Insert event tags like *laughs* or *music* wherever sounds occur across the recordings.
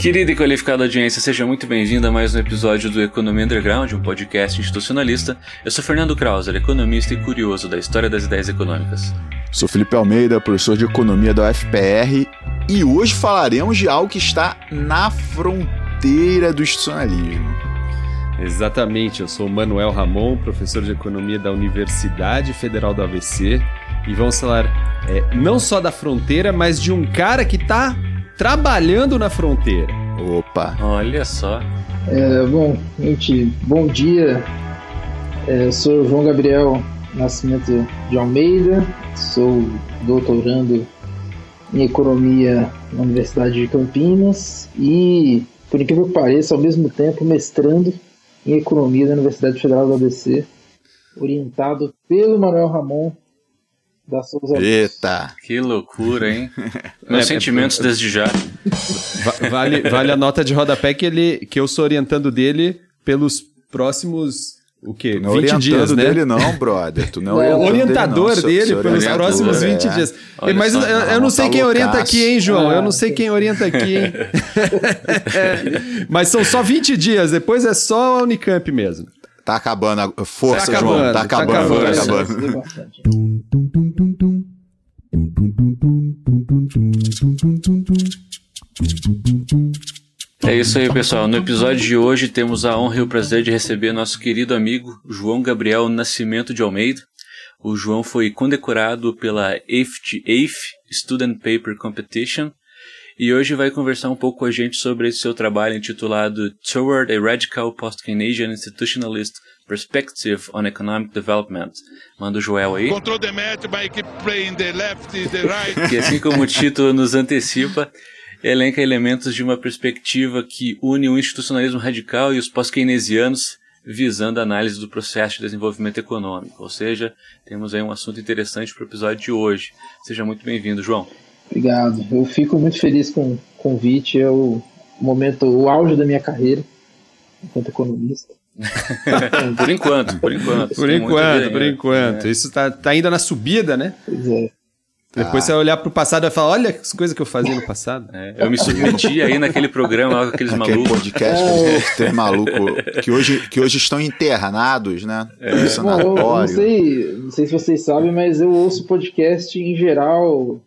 Querida e qualificada audiência, seja muito bem-vinda a mais um episódio do Economia Underground, um podcast institucionalista. Eu sou Fernando Krauser, economista e curioso da história das ideias econômicas. Sou Felipe Almeida, professor de economia da UFPR, e hoje falaremos de algo que está na fronteira do institucionalismo. Exatamente, eu sou Manuel Ramon, professor de economia da Universidade Federal do ABC, e vamos falar é, não só da fronteira, mas de um cara que está trabalhando na fronteira. Opa! Olha só. É, bom, gente, bom dia. É, eu sou João Gabriel Nascimento de Almeida, sou doutorando em economia na Universidade de Campinas e, por incrível que pareça, ao mesmo tempo mestrando em economia da Universidade Federal do ABC, orientado pelo Manuel Ramon, da Souza Eita! Que loucura, hein? *laughs* Meus é, sentimentos é, desde já. Vale, vale a nota de rodapé que, ele, que eu sou orientando dele pelos próximos o quê? Não 20 dias, né? dele não, brother. Tu não é *laughs* o orientador dele, dele pelos próximos 20 é. dias. Olha Mas eu, eu, não sei tá quem loucaço. orienta aqui, hein, João? Eu não sei quem orienta aqui, hein? *laughs* Mas são só 20 dias, depois é só a Unicamp mesmo. Tá acabando a força, tá acabando, João. Tá acabando, tá acabando. Tá acabando. É isso aí, pessoal. No episódio de hoje temos a honra e o prazer de receber nosso querido amigo João Gabriel Nascimento de Almeida. O João foi condecorado pela AFT, AF Student Paper Competition e hoje vai conversar um pouco com a gente sobre esse seu trabalho intitulado Toward a Radical Post-Keynesian Institutionalist Perspective on Economic Development. Manda o Joel aí. Control the match by keep playing the left, the right. que assim como o título nos antecipa, elenca elementos de uma perspectiva que une o institucionalismo radical e os pós-keynesianos visando a análise do processo de desenvolvimento econômico. Ou seja, temos aí um assunto interessante para o episódio de hoje. Seja muito bem-vindo, João. Obrigado. Eu fico muito feliz com o convite. É o momento, o auge da minha carreira enquanto economista. Por enquanto, por enquanto. Por enquanto, por enquanto. É. Isso está tá ainda na subida, né? Pois é. Depois ah. você vai olhar pro passado e vai falar, olha as coisas que eu fazia no passado. É, eu me submeti aí naquele programa com aqueles Aquele malucos. podcast com é. maluco que hoje, que hoje estão internados, né? É. Bom, não, sei, não sei se vocês sabem, mas eu ouço podcast em geral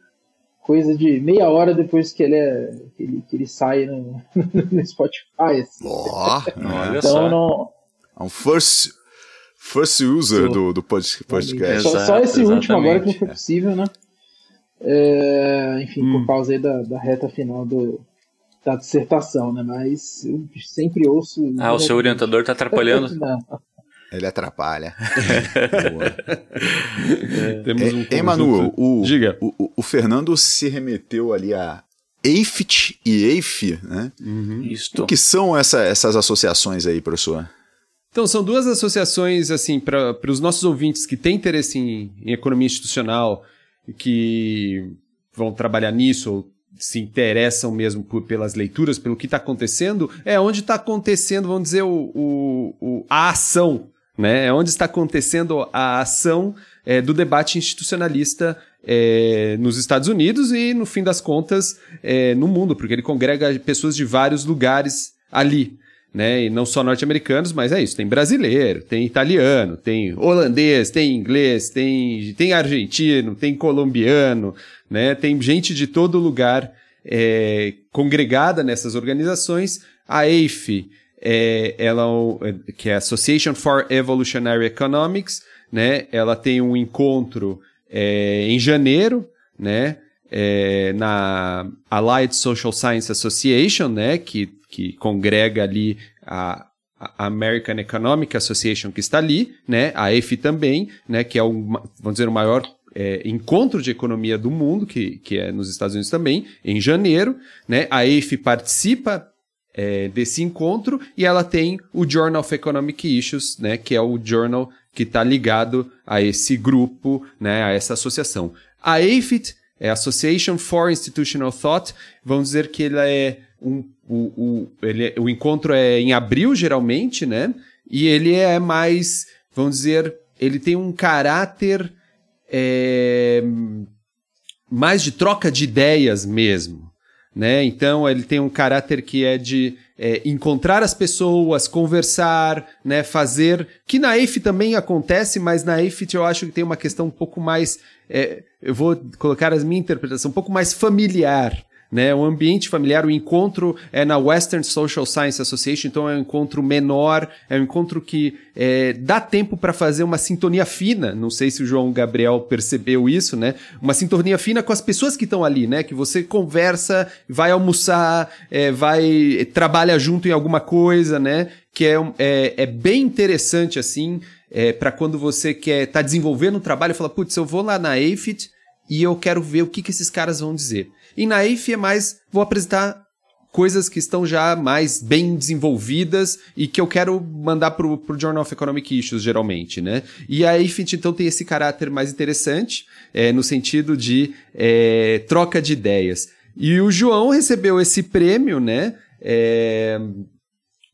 coisa de meia hora depois que ele, é, que ele, que ele sai no, *laughs* no Spotify. Assim. Oh, olha então, só. Não... É um first, first user do, do podcast. Exato, só, só, esse exatamente. último agora que não foi possível, né? É, enfim, hum. por causa da, da reta final do, da dissertação, né? Mas eu sempre ouço. Ah, o seu orientador está atrapalhando? *laughs* Ele atrapalha. *laughs* é, Temos um é, Emanuel, o, Diga. O, o, Fernando se remeteu ali a EIFT e EIF, né? Uhum. O que são essa, essas associações aí, professor? Então, são duas associações, assim, para os nossos ouvintes que têm interesse em, em economia institucional que vão trabalhar nisso ou se interessam mesmo por, pelas leituras, pelo que está acontecendo, é onde está acontecendo, vamos dizer, o, o, o, a ação, né? É onde está acontecendo a ação é, do debate institucionalista é, nos Estados Unidos e, no fim das contas, é, no mundo, porque ele congrega pessoas de vários lugares ali né? E não só norte-americanos, mas é isso. Tem brasileiro, tem italiano, tem holandês, tem inglês, tem, tem argentino, tem colombiano, né? Tem gente de todo lugar é, congregada nessas organizações. A AFE, é, ela, é que é Association for Evolutionary Economics, né? Ela tem um encontro é, em janeiro, né? É, na Allied Social Science Association, né? Que que congrega ali a, American Economic Association que está ali, né? A EFI também, né? Que é o, vamos dizer, o maior é, encontro de economia do mundo, que, que é nos Estados Unidos também, em janeiro, né? A EFI participa é, desse encontro e ela tem o Journal of Economic Issues, né? Que é o journal que está ligado a esse grupo, né? A essa associação. A AFIT é Association for Institutional Thought, vamos dizer que ela é um o, o, ele, o encontro é em abril, geralmente, né? E ele é mais, vamos dizer, ele tem um caráter é, mais de troca de ideias mesmo. né? Então ele tem um caráter que é de é, encontrar as pessoas, conversar, né? Fazer que na EIF também acontece, mas na EIF eu acho que tem uma questão um pouco mais, é, eu vou colocar as minha interpretação um pouco mais familiar, né? O ambiente familiar, o encontro é na Western Social Science Association, então é um encontro menor, é um encontro que é, dá tempo para fazer uma sintonia fina. Não sei se o João Gabriel percebeu isso, né? Uma sintonia fina com as pessoas que estão ali, né? Que você conversa, vai almoçar, é, vai trabalha junto em alguma coisa, né? Que é, é, é bem interessante assim. É, para quando você quer tá desenvolvendo um trabalho e fala, putz, eu vou lá na AFIT e eu quero ver o que, que esses caras vão dizer. E na EIF é mais, vou apresentar coisas que estão já mais bem desenvolvidas e que eu quero mandar pro, pro Journal of Economic Issues, geralmente, né? E a EIFIT, então, tem esse caráter mais interessante, é, no sentido de é, troca de ideias. E o João recebeu esse prêmio, né? É,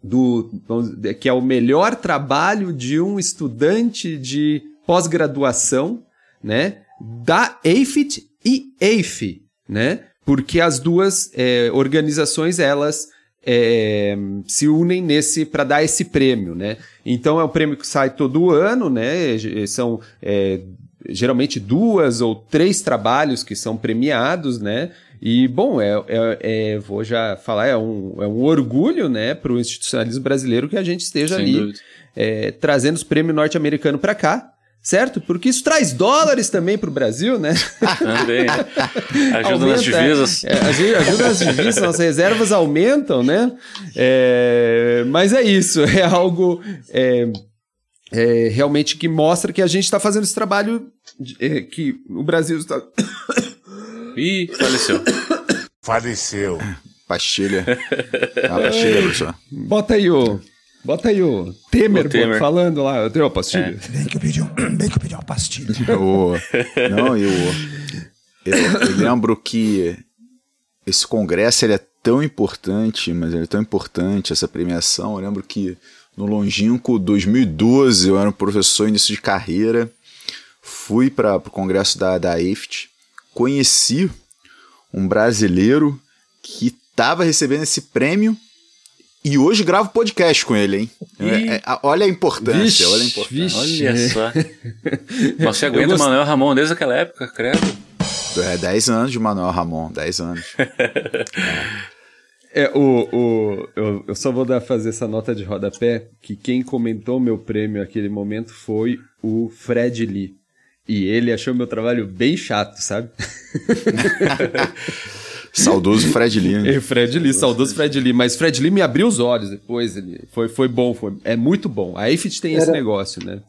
do, que é o melhor trabalho de um estudante de pós-graduação, né? Da EIFIT e EIF, né? Porque as duas é, organizações elas é, se unem nesse para dar esse prêmio, né? Então é um prêmio que sai todo ano, né? São é, geralmente duas ou três trabalhos que são premiados, né? E, bom, é, é, é, vou já falar, é um, é um orgulho né, para o institucionalismo brasileiro que a gente esteja Sem ali é, trazendo os prêmios norte-americanos para cá certo? Porque isso traz dólares também para o Brasil, né? Também. Ajuda Aumenta, nas divisas. É, ajuda nas divisas, nossas reservas aumentam, né? É, mas é isso, *laughs* é algo é, é realmente que mostra que a gente está fazendo esse trabalho é, que o Brasil está. Ih, faleceu. Faleceu. Pastilha. Ah, pastilha, professor. Bota aí o. Bota aí o Temer, o Temer. falando lá. Eu tenho uma pastilha. É. Bem, que eu pedi, um, bem que eu pedi uma pastilha. *laughs* o, não, eu, eu, eu lembro que esse congresso ele é tão importante, mas ele é tão importante, essa premiação. Eu lembro que no longínquo 2012 eu era um professor início de carreira, fui para o congresso da, da EFT, conheci um brasileiro que estava recebendo esse prêmio e hoje gravo podcast com ele, hein? É, é, olha a importância, vixe, olha a importância. Vixe. Olha só. *laughs* Você aguenta o gost... Manuel Ramon desde aquela época, credo? É, 10 anos de Manuel Ramon, 10 anos. *laughs* é, o, o, eu, eu só vou dar, fazer essa nota de rodapé, que quem comentou meu prêmio naquele momento foi o Fred Lee. E ele achou meu trabalho bem chato, sabe? *laughs* Saudoso Fred Lee. Né? *laughs* Fred Lee, saudoso Fred Lee. Mas Fred Lee me abriu os olhos depois. Ele foi, foi bom, foi, é muito bom. A AFIT tem era, esse negócio, né?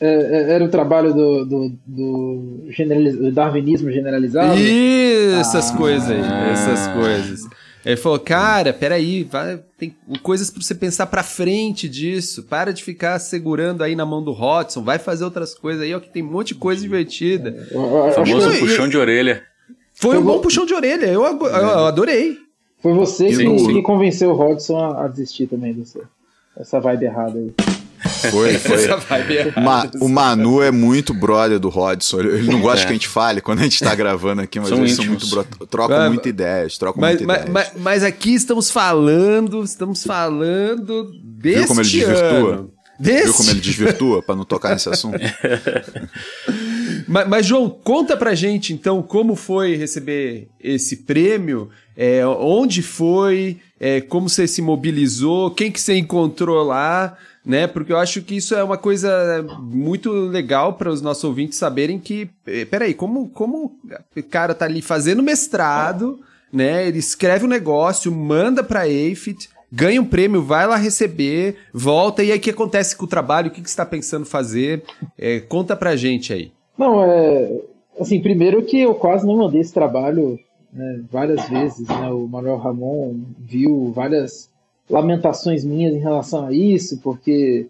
É, é, era o trabalho do, do, do, generaliz, do darwinismo generalizado? Isso, essas ah, coisas aí, essas coisas. Ele falou, cara, peraí, vai, tem coisas para você pensar para frente disso. Para de ficar segurando aí na mão do Hodgson, vai fazer outras coisas aí, ó, que tem um monte de coisa divertida. O famoso puxão de orelha. Foi, um bom puxão de orelha, eu, eu adorei. Foi você que, que, convenceu o Rodson a, a desistir também dessa essa vibe errada aí. Foi, *laughs* foi. Ma, o Manu é muito brother do Rodson. Ele não gosta é. que a gente fale quando a gente está gravando aqui, mas são eles são muito bro... trocam mas, muita ideias, trocam mas, muita mas, ideias. Mas, mas, aqui estamos falando, estamos falando deste Viu como ele desvirtua? Desse... Viu como ele desvirtua para não tocar nesse assunto? *laughs* mas, mas, João, conta pra gente então como foi receber esse prêmio, é, onde foi, é, como você se mobilizou, quem que você encontrou lá, né? Porque eu acho que isso é uma coisa muito legal para os nossos ouvintes saberem que, é, peraí, como, como o cara tá ali fazendo mestrado, né? Ele escreve um negócio, manda para a AFIT, ganha um prêmio, vai lá receber, volta, e aí o que acontece com o trabalho? O que, que você está pensando fazer? É, conta pra gente aí. Não, é. Assim, primeiro que eu quase não mandei esse trabalho né, várias vezes, né? O Manuel Ramon viu várias lamentações minhas em relação a isso, porque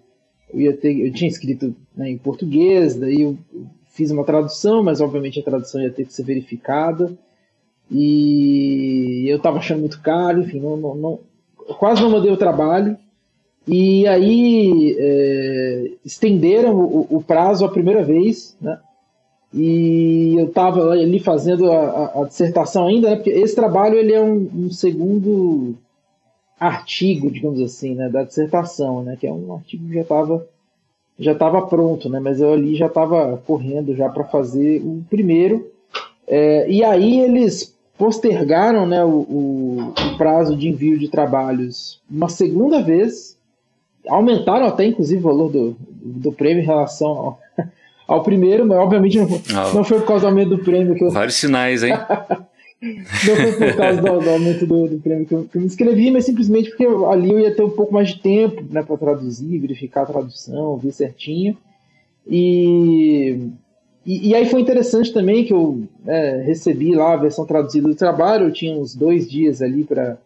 eu ia ter, eu tinha escrito né, em português, daí eu fiz uma tradução, mas obviamente a tradução ia ter que ser verificada. E eu estava achando muito caro, enfim, não, não, não, quase não mandei o trabalho. E aí é, estenderam o, o, prazo a primeira vez, né? E eu estava ali fazendo a, a, dissertação ainda, né, porque esse trabalho ele é um, um, segundo artigo, digamos assim, né, da dissertação, né, que é um artigo que já estava já estava pronto, né, mas eu ali já estava correndo já para fazer o primeiro. É, e aí eles postergaram né, o, o, o, prazo de envio de trabalhos uma segunda vez, aumentaram até inclusive o valor do, do prêmio em relação ao, ao primeiro, mas obviamente não, oh. não foi por causa do aumento do prêmio que eu. Vários sinais, hein? *laughs* não foi por causa do, do aumento do, do prêmio que eu, que eu, me inscrevi, mas simplesmente porque ali eu ia ter um pouco mais de tempo né, para traduzir, verificar a tradução, ver certinho. E, e, e, aí foi interessante também que eu é, recebi lá a versão traduzida do trabalho, eu tinha uns dois dias ali para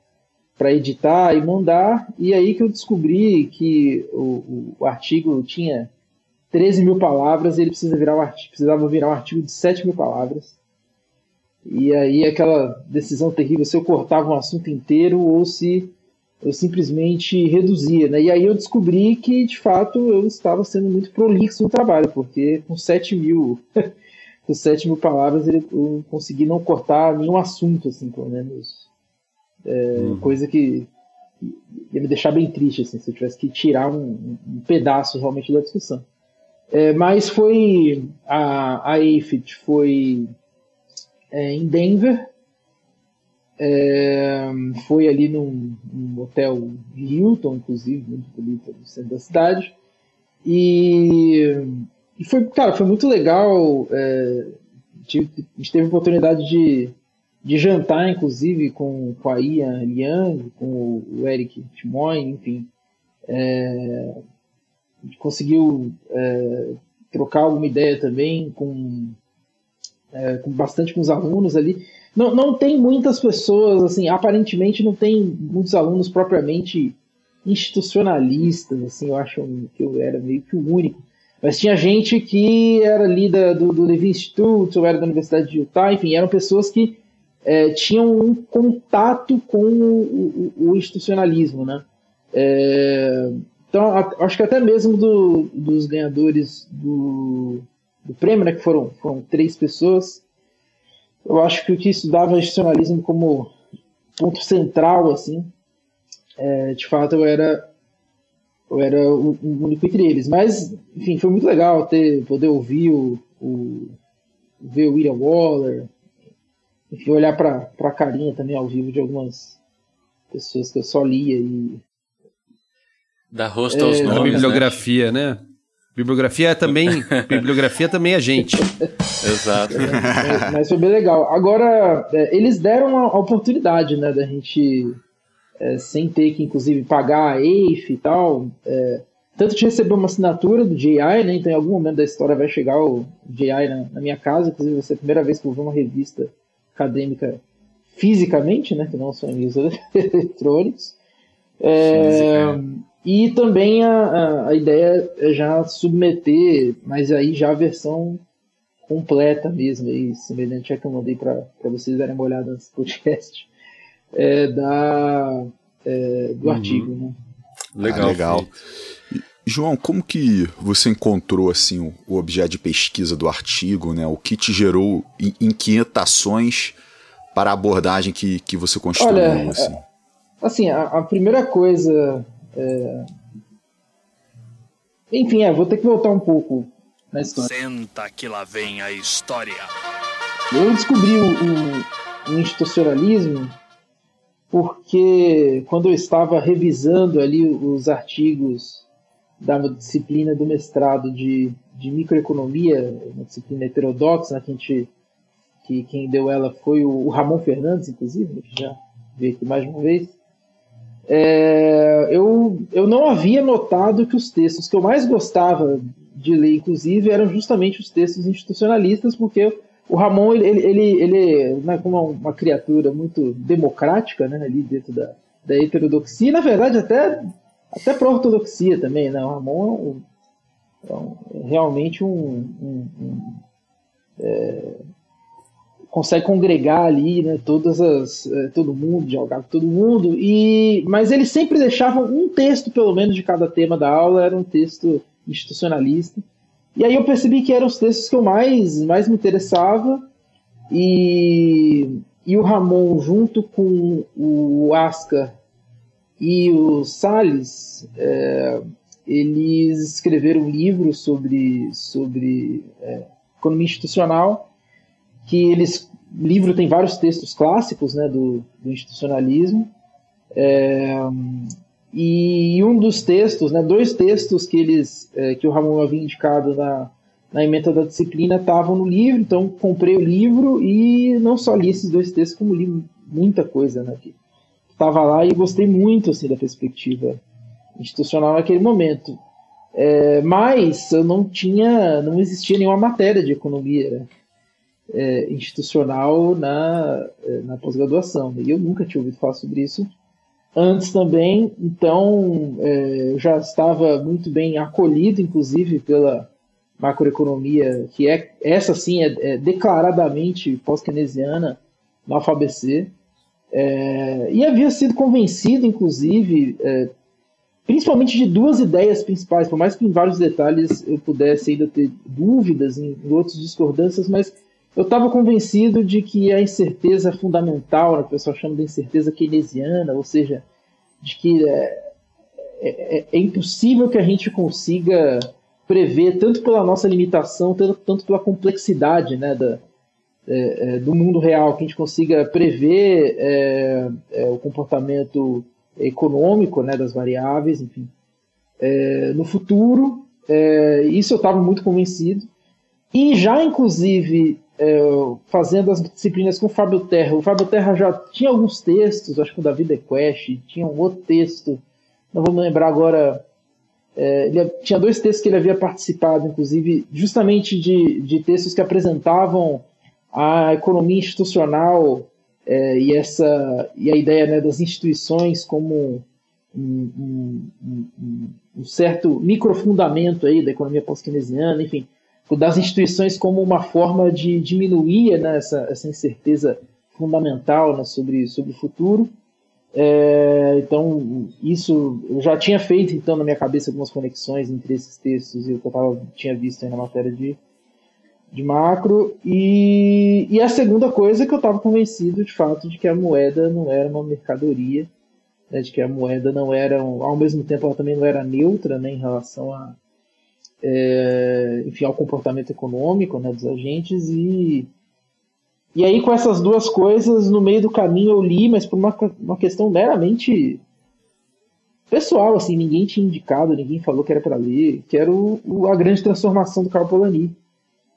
para editar e mandar, e aí que eu descobri que o, o artigo tinha 13 mil palavras, ele precisa virar um artigo, precisava virar um artigo de 7 mil palavras. E aí aquela decisão terrível se eu cortava um assunto inteiro ou se eu simplesmente reduzia. Né? E aí eu descobri que, de fato, eu estava sendo muito prolixo no trabalho, porque com 7 mil, *laughs* com 7 mil palavras eu consegui não cortar nenhum assunto, assim, pelo menos. É, uhum. Coisa que ia me deixar bem triste, assim, se eu tivesse que tirar um, um pedaço realmente da discussão. É, mas foi a, a AFIT foi é, em Denver, é, foi ali num, num, hotel Hilton, inclusive, muito bonito no centro da cidade. E, e foi, cara, foi muito legal. É, tive, a gente teve a oportunidade de, de jantar, inclusive, com, com a Ian Liang, com o, Eric Timoy, enfim. É, conseguiu é, trocar alguma ideia também com, é, com bastante com os alunos ali. Não, não tem muitas pessoas, assim, aparentemente não tem muitos alunos propriamente institucionalistas, assim, eu acho que eu era meio que o único. Mas tinha gente que era ali da, do, do Institute, ou era da Universidade de Utah, enfim, eram pessoas que é, tinham um contato com o, o, o institucionalismo, né? É, então, acho que até mesmo do, dos ganhadores do, do prêmio, né, que foram, foram três pessoas, eu acho que o que estudava institucionalismo como ponto central, assim, é, de fato eu era, eu era o, o, único entre eles. Mas, enfim, foi muito legal ter, poder ouvir o, o ver o William Waller, enfim, olhar para a carinha também ao vivo de algumas pessoas que eu só lia e Dá rosto aos é, nomes. A né? bibliografia, né? né? Bibliografia é também, *laughs* bibliografia também é gente. Exato. É, mas foi bem legal. Agora, é, eles deram a oportunidade, né, da gente, é, sem ter que, inclusive, pagar a EIF e tal, é, tanto de receber uma assinatura do JI, né, então em algum momento da história vai chegar o JI na, na minha casa, inclusive vai ser a primeira vez que eu vou ver uma revista acadêmica fisicamente, né, que não são em *laughs* eletrônicos. É, e também a, a, ideia é já submeter, mas aí já a versão completa mesmo, aí, semelhante a que eu mandei para vocês darem uma olhada nesse podcast, *laughs* é, da, é, do uhum. artigo. Né? Legal. Ah, legal. João, como que você encontrou assim o, o, objeto de pesquisa do artigo, né? O que te gerou inquietações para a abordagem que, que você construiu? Olha, assim, é, assim a, a primeira coisa é... Enfim, é, vou ter que voltar um pouco na história. Senta que lá vem a história. Eu descobri o, o, o institucionalismo porque quando eu estava revisando ali os artigos da disciplina do mestrado de, de microeconomia, uma disciplina heterodoxa, né, que, a gente, que quem deu ela foi o, Ramon Fernandes, inclusive, que já veio aqui mais uma vez é, eu, eu não havia notado que os textos que eu mais gostava de ler, inclusive, eram justamente os textos institucionalistas, porque o Ramon, ele, ele, ele, né, como uma criatura muito democrática, né, ali dentro da, da heterodoxia, e, na verdade até, até para ortodoxia também, né, o Ramon é, um, é, um, é realmente um, um, um é, consegue congregar ali, né, todas as, é, todo mundo, dialogar com todo mundo, e, mas ele sempre deixava um texto, pelo menos, de cada tema da aula, era um texto institucionalista, E aí eu percebi que eram os textos que eu mais, mais me interessava e, e o Ramon, junto com o Ascar e o Salles, é, eles escreveram um livro sobre, sobre é, economia institucional, que eles o livro tem vários textos clássicos né, do, do institucionalismo, é, e um dos textos, né, dois textos que eles é, que o Ramon havia indicado na, na emenda da disciplina estavam no livro, então comprei o livro e não só li esses dois textos, como li muita coisa né, que estava lá e gostei muito assim, da perspectiva institucional naquele momento. É, mas eu não tinha, não existia nenhuma matéria de economia né, é, institucional na, é, na pós-graduação. E eu nunca tinha ouvido falar sobre isso antes também, então é, eu já estava muito bem acolhido, inclusive, pela macroeconomia, que é essa sim é, é declaradamente pós-keynesiana na UFABC, é, e havia sido convencido, inclusive, é, principalmente de duas ideias principais, por mais que em vários detalhes eu pudesse ainda ter dúvidas em, em outras discordâncias, mas eu estava convencido de que a incerteza fundamental, né, o pessoal chama de incerteza keynesiana, ou seja, de que é, é, é, impossível que a gente consiga prever, tanto pela nossa limitação, tanto, tanto pela complexidade né, da, é, é do mundo real, que a gente consiga prever é, é, o comportamento econômico né, das variáveis, enfim, no futuro. isso eu estava muito convencido. E já, inclusive, é, fazendo as disciplinas com o Fábio Terra. O Fábio Terra já tinha alguns textos, acho que o David Equest, tinha um outro texto, não vou me lembrar agora. É, ele tinha dois textos que ele havia participado, inclusive, justamente de, de textos que apresentavam a economia institucional é, e, essa, e a ideia né, das instituições como um, um, um, um certo microfundamento aí da economia pós-keynesiana, enfim das instituições como uma forma de diminuir né, essa, essa incerteza fundamental né, sobre, sobre o futuro. É, então, isso eu já tinha feito então na minha cabeça algumas conexões entre esses textos e o que eu tava, tinha visto na matéria de, de macro. E, e a segunda coisa é que eu estava convencido de fato de que a moeda não era uma mercadoria, né, de que a moeda não era, ao mesmo tempo, ela também não era neutra né, em relação a, é, enfim, ao comportamento econômico né, dos agentes e e aí com essas duas coisas no meio do caminho eu li, mas por uma, uma questão meramente pessoal, assim, ninguém tinha indicado, ninguém falou que era para ler, que era o, o, a grande transformação do Carl Polanyi,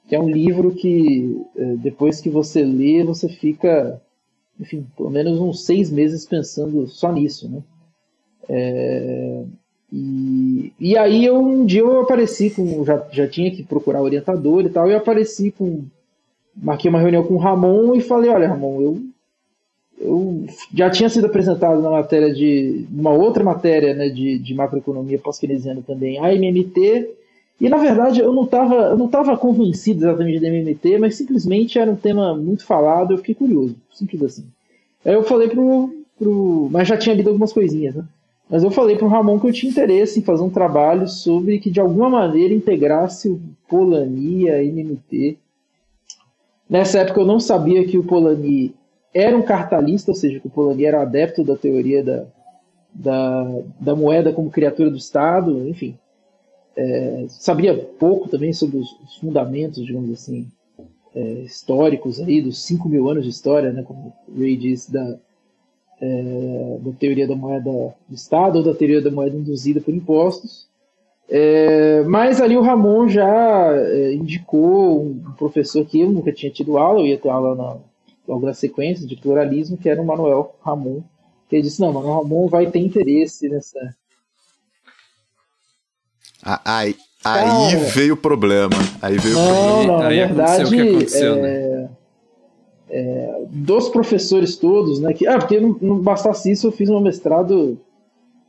que é um livro que é, depois que você lê você fica, enfim, pelo menos uns seis meses pensando só nisso, né? É, e, e aí eu, um dia eu apareci com. Já, já tinha que procurar orientador e tal, e apareci com. Marquei uma reunião com o Ramon e falei, olha, Ramon, eu, eu já tinha sido apresentado na matéria de. uma outra matéria né, de, de macroeconomia pós-keynesiana também, a MMT, e na verdade eu não estava eu não tava convencido exatamente da MMT, mas simplesmente era um tema muito falado, eu fiquei curioso, simples assim. Aí eu falei pro. pro mas já tinha lido algumas coisinhas, né? Mas eu falei para o Ramon que eu tinha interesse em fazer um trabalho sobre que de alguma maneira integrasse o Polanyi e a NMT. Nessa época eu não sabia que o Polanyi era um cartalista, ou seja, que o Polanyi era adepto da teoria da, da, da moeda como criatura do Estado, enfim. É, sabia pouco também sobre os, os fundamentos, digamos assim, é, históricos aí, dos 5 mil anos de história, né, como o Ray disse, da, é, da teoria da moeda do Estado ou da teoria da moeda induzida por impostos. É, mas ali o Ramon já é, indicou um professor que eu nunca tinha tido aula, eu ia ter aula na, logo na sequência de pluralismo, que era o Manuel Ramon. Que ele disse: Não, Manuel Ramon vai ter interesse nessa. Aí, aí veio o problema. Aí veio não, o problema. Não, na aí verdade. o que aconteceu, é, né? É, dos professores todos, né? Que, ah, porque não, não bastasse isso, eu fiz um mestrado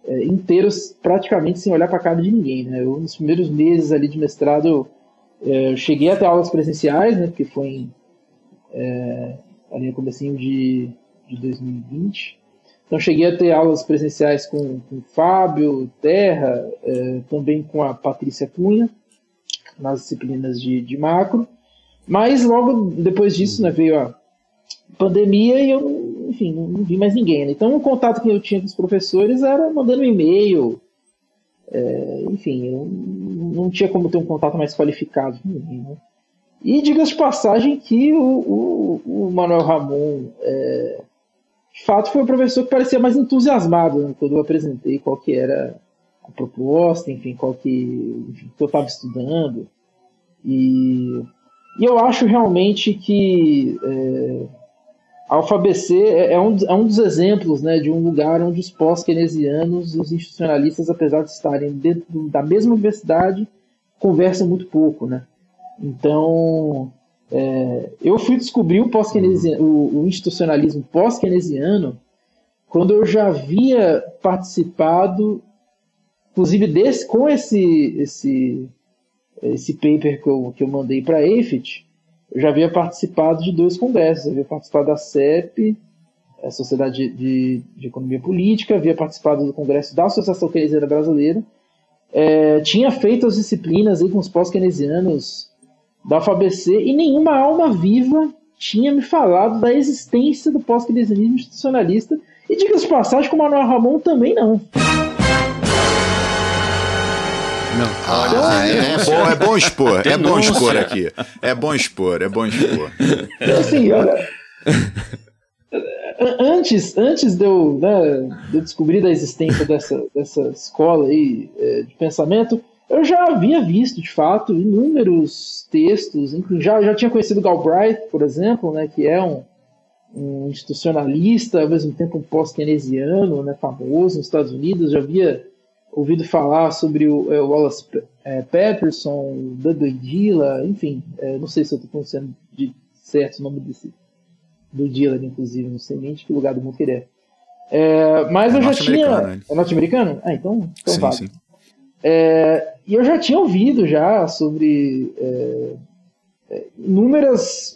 é, inteiro praticamente sem olhar para a cara de ninguém, né? Eu, nos primeiros meses ali de mestrado, é, eu cheguei até aulas presenciais, né? Porque foi em, é, ali no comecinho de, de 2020. Então cheguei a ter aulas presenciais com, com o Fábio Terra, é, também com a Patrícia Cunha, nas disciplinas de, de macro, mas logo depois disso né, veio a pandemia e eu, enfim, não vi mais ninguém. Né? Então o contato que eu tinha com os professores era mandando e-mail, é, enfim, eu não tinha como ter um contato mais qualificado com ninguém. Né? E diga-se de passagem que o, o, o Manuel Ramon, é, de fato, foi o professor que parecia mais entusiasmado né, quando eu apresentei qual que era a proposta, enfim, qual que, enfim, que eu estava estudando. E, e, eu acho realmente que é, a é, é, um, é um dos exemplos né, de um lugar onde os pós-keynesianos e os institucionalistas, apesar de estarem dentro da mesma universidade, conversam muito pouco. Né? Então, é, eu fui descobrir o, pós o, o institucionalismo pós-keynesiano quando eu já havia participado Inclusive, desse, com esse, esse, esse paper que eu, que eu mandei para a AFIT, eu já havia participado de dois congressos. Havia participado da CEP, a Sociedade de, de Economia Política, havia participado do congresso da Associação Keynesiana Brasileira, é, tinha feito as disciplinas aí com os pós-keynesianos da UFABC e nenhuma alma viva tinha me falado da existência do pós-keynesianismo institucionalista. E diga-se de passagem, com o Manuel Ramon também não. Não. Ah, é, é, bom, é bom expor, é bom expor aqui. É bom expor, é bom expor. Assim, olha. Antes, antes de, eu, né, de eu descobrir da existência dessa, dessa escola aí, é, de pensamento, eu já havia visto, de fato, inúmeros textos, já, já tinha conhecido Galbraith, por exemplo, né, que é um, um institucionalista, ao mesmo tempo um pós-keynesiano, né, famoso nos Estados Unidos, já havia ouvido falar sobre o, é, o Wallace é, Patterson, Dudley Dilla, enfim, é, não sei se eu estou pronunciando de certo o nome desse, do Dilla, inclusive, não sei nem de que lugar do mundo que ele é. é mas é eu já tinha. É norte-americano? Ah, então, então sim, vale. sim. É, e eu já tinha ouvido já sobre é, inúmeras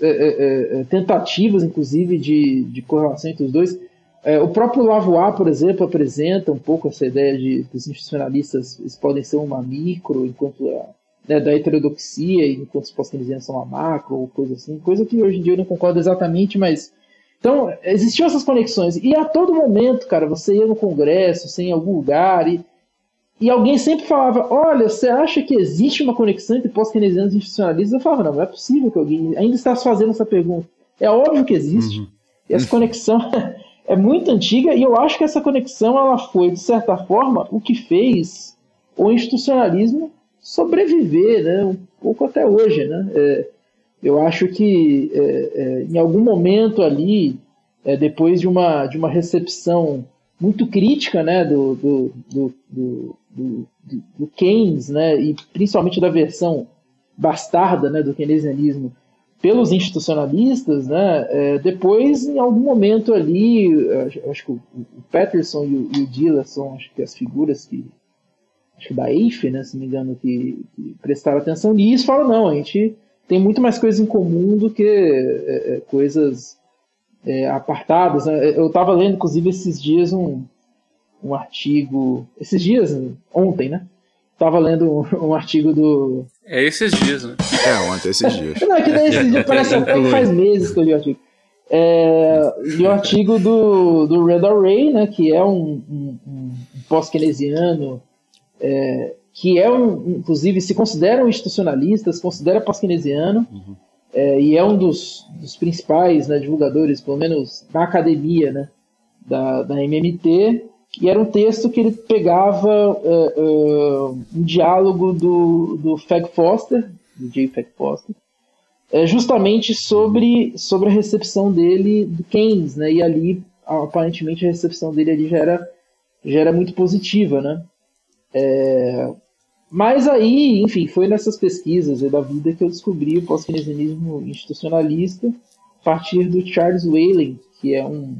tentativas, inclusive, de, de correlação entre os dois. É, o próprio Lavois, por exemplo, apresenta um pouco essa ideia de que os institucionalistas eles podem ser uma micro, enquanto a, né, da heterodoxia, enquanto os pós-keynesianos são uma macro, ou coisa assim, coisa que hoje em dia eu não concordo exatamente, mas. Então, existiam essas conexões. E a todo momento, cara, você ia no congresso, você ia em algum lugar, e, e alguém sempre falava: Olha, você acha que existe uma conexão entre pós-keynesianos e institucionalistas? Eu falava: Não, não é possível que alguém ainda está fazendo essa pergunta. É óbvio que existe. Uhum. E essa conexão *laughs* é muito antiga e eu acho que essa conexão ela foi, de certa forma, o que fez o institucionalismo sobreviver né, um pouco até hoje. Né? É, eu acho que é, é, em algum momento ali, é, depois de uma, de uma recepção muito crítica né, do, do, do, do, do Keynes, né, e principalmente da versão bastarda né, do keynesianismo, pelos institucionalistas, né, é, depois, em algum momento ali, acho que o, Patterson e o, e o Dilla são acho que as figuras que, acho que da EIF, né, se não me engano, que, que prestaram atenção nisso, falam, não, a gente tem muito mais coisas em comum do que é, é coisas é, apartadas. Né? Eu estava lendo, inclusive, esses dias um, um artigo, esses dias, ontem, né, Tava lendo um, um, artigo do. É esses dias, né? É, ontem, esses dias. Não, é que daí esses dias parece até que faz meses que eu li o artigo. É, li o artigo do, do Red Array, né, que é um, um, um pós-keynesiano, é, que é um, inclusive, se considera um institucionalista, se considera pós-keynesiano, uhum. é, e é um dos, dos principais né, divulgadores, pelo menos na academia, né, da, da MMT, e era um texto que ele pegava uh, uh, um diálogo do, do Fag Foster, do J. Fag Foster, uh, justamente sobre, sobre a recepção dele do Keynes, né? E ali, aparentemente, a recepção dele ali já era, já era muito positiva, né? É, mas aí, enfim, foi nessas pesquisas da vida que eu descobri o pós-keynesianismo institucionalista a partir do Charles Whalen, que é um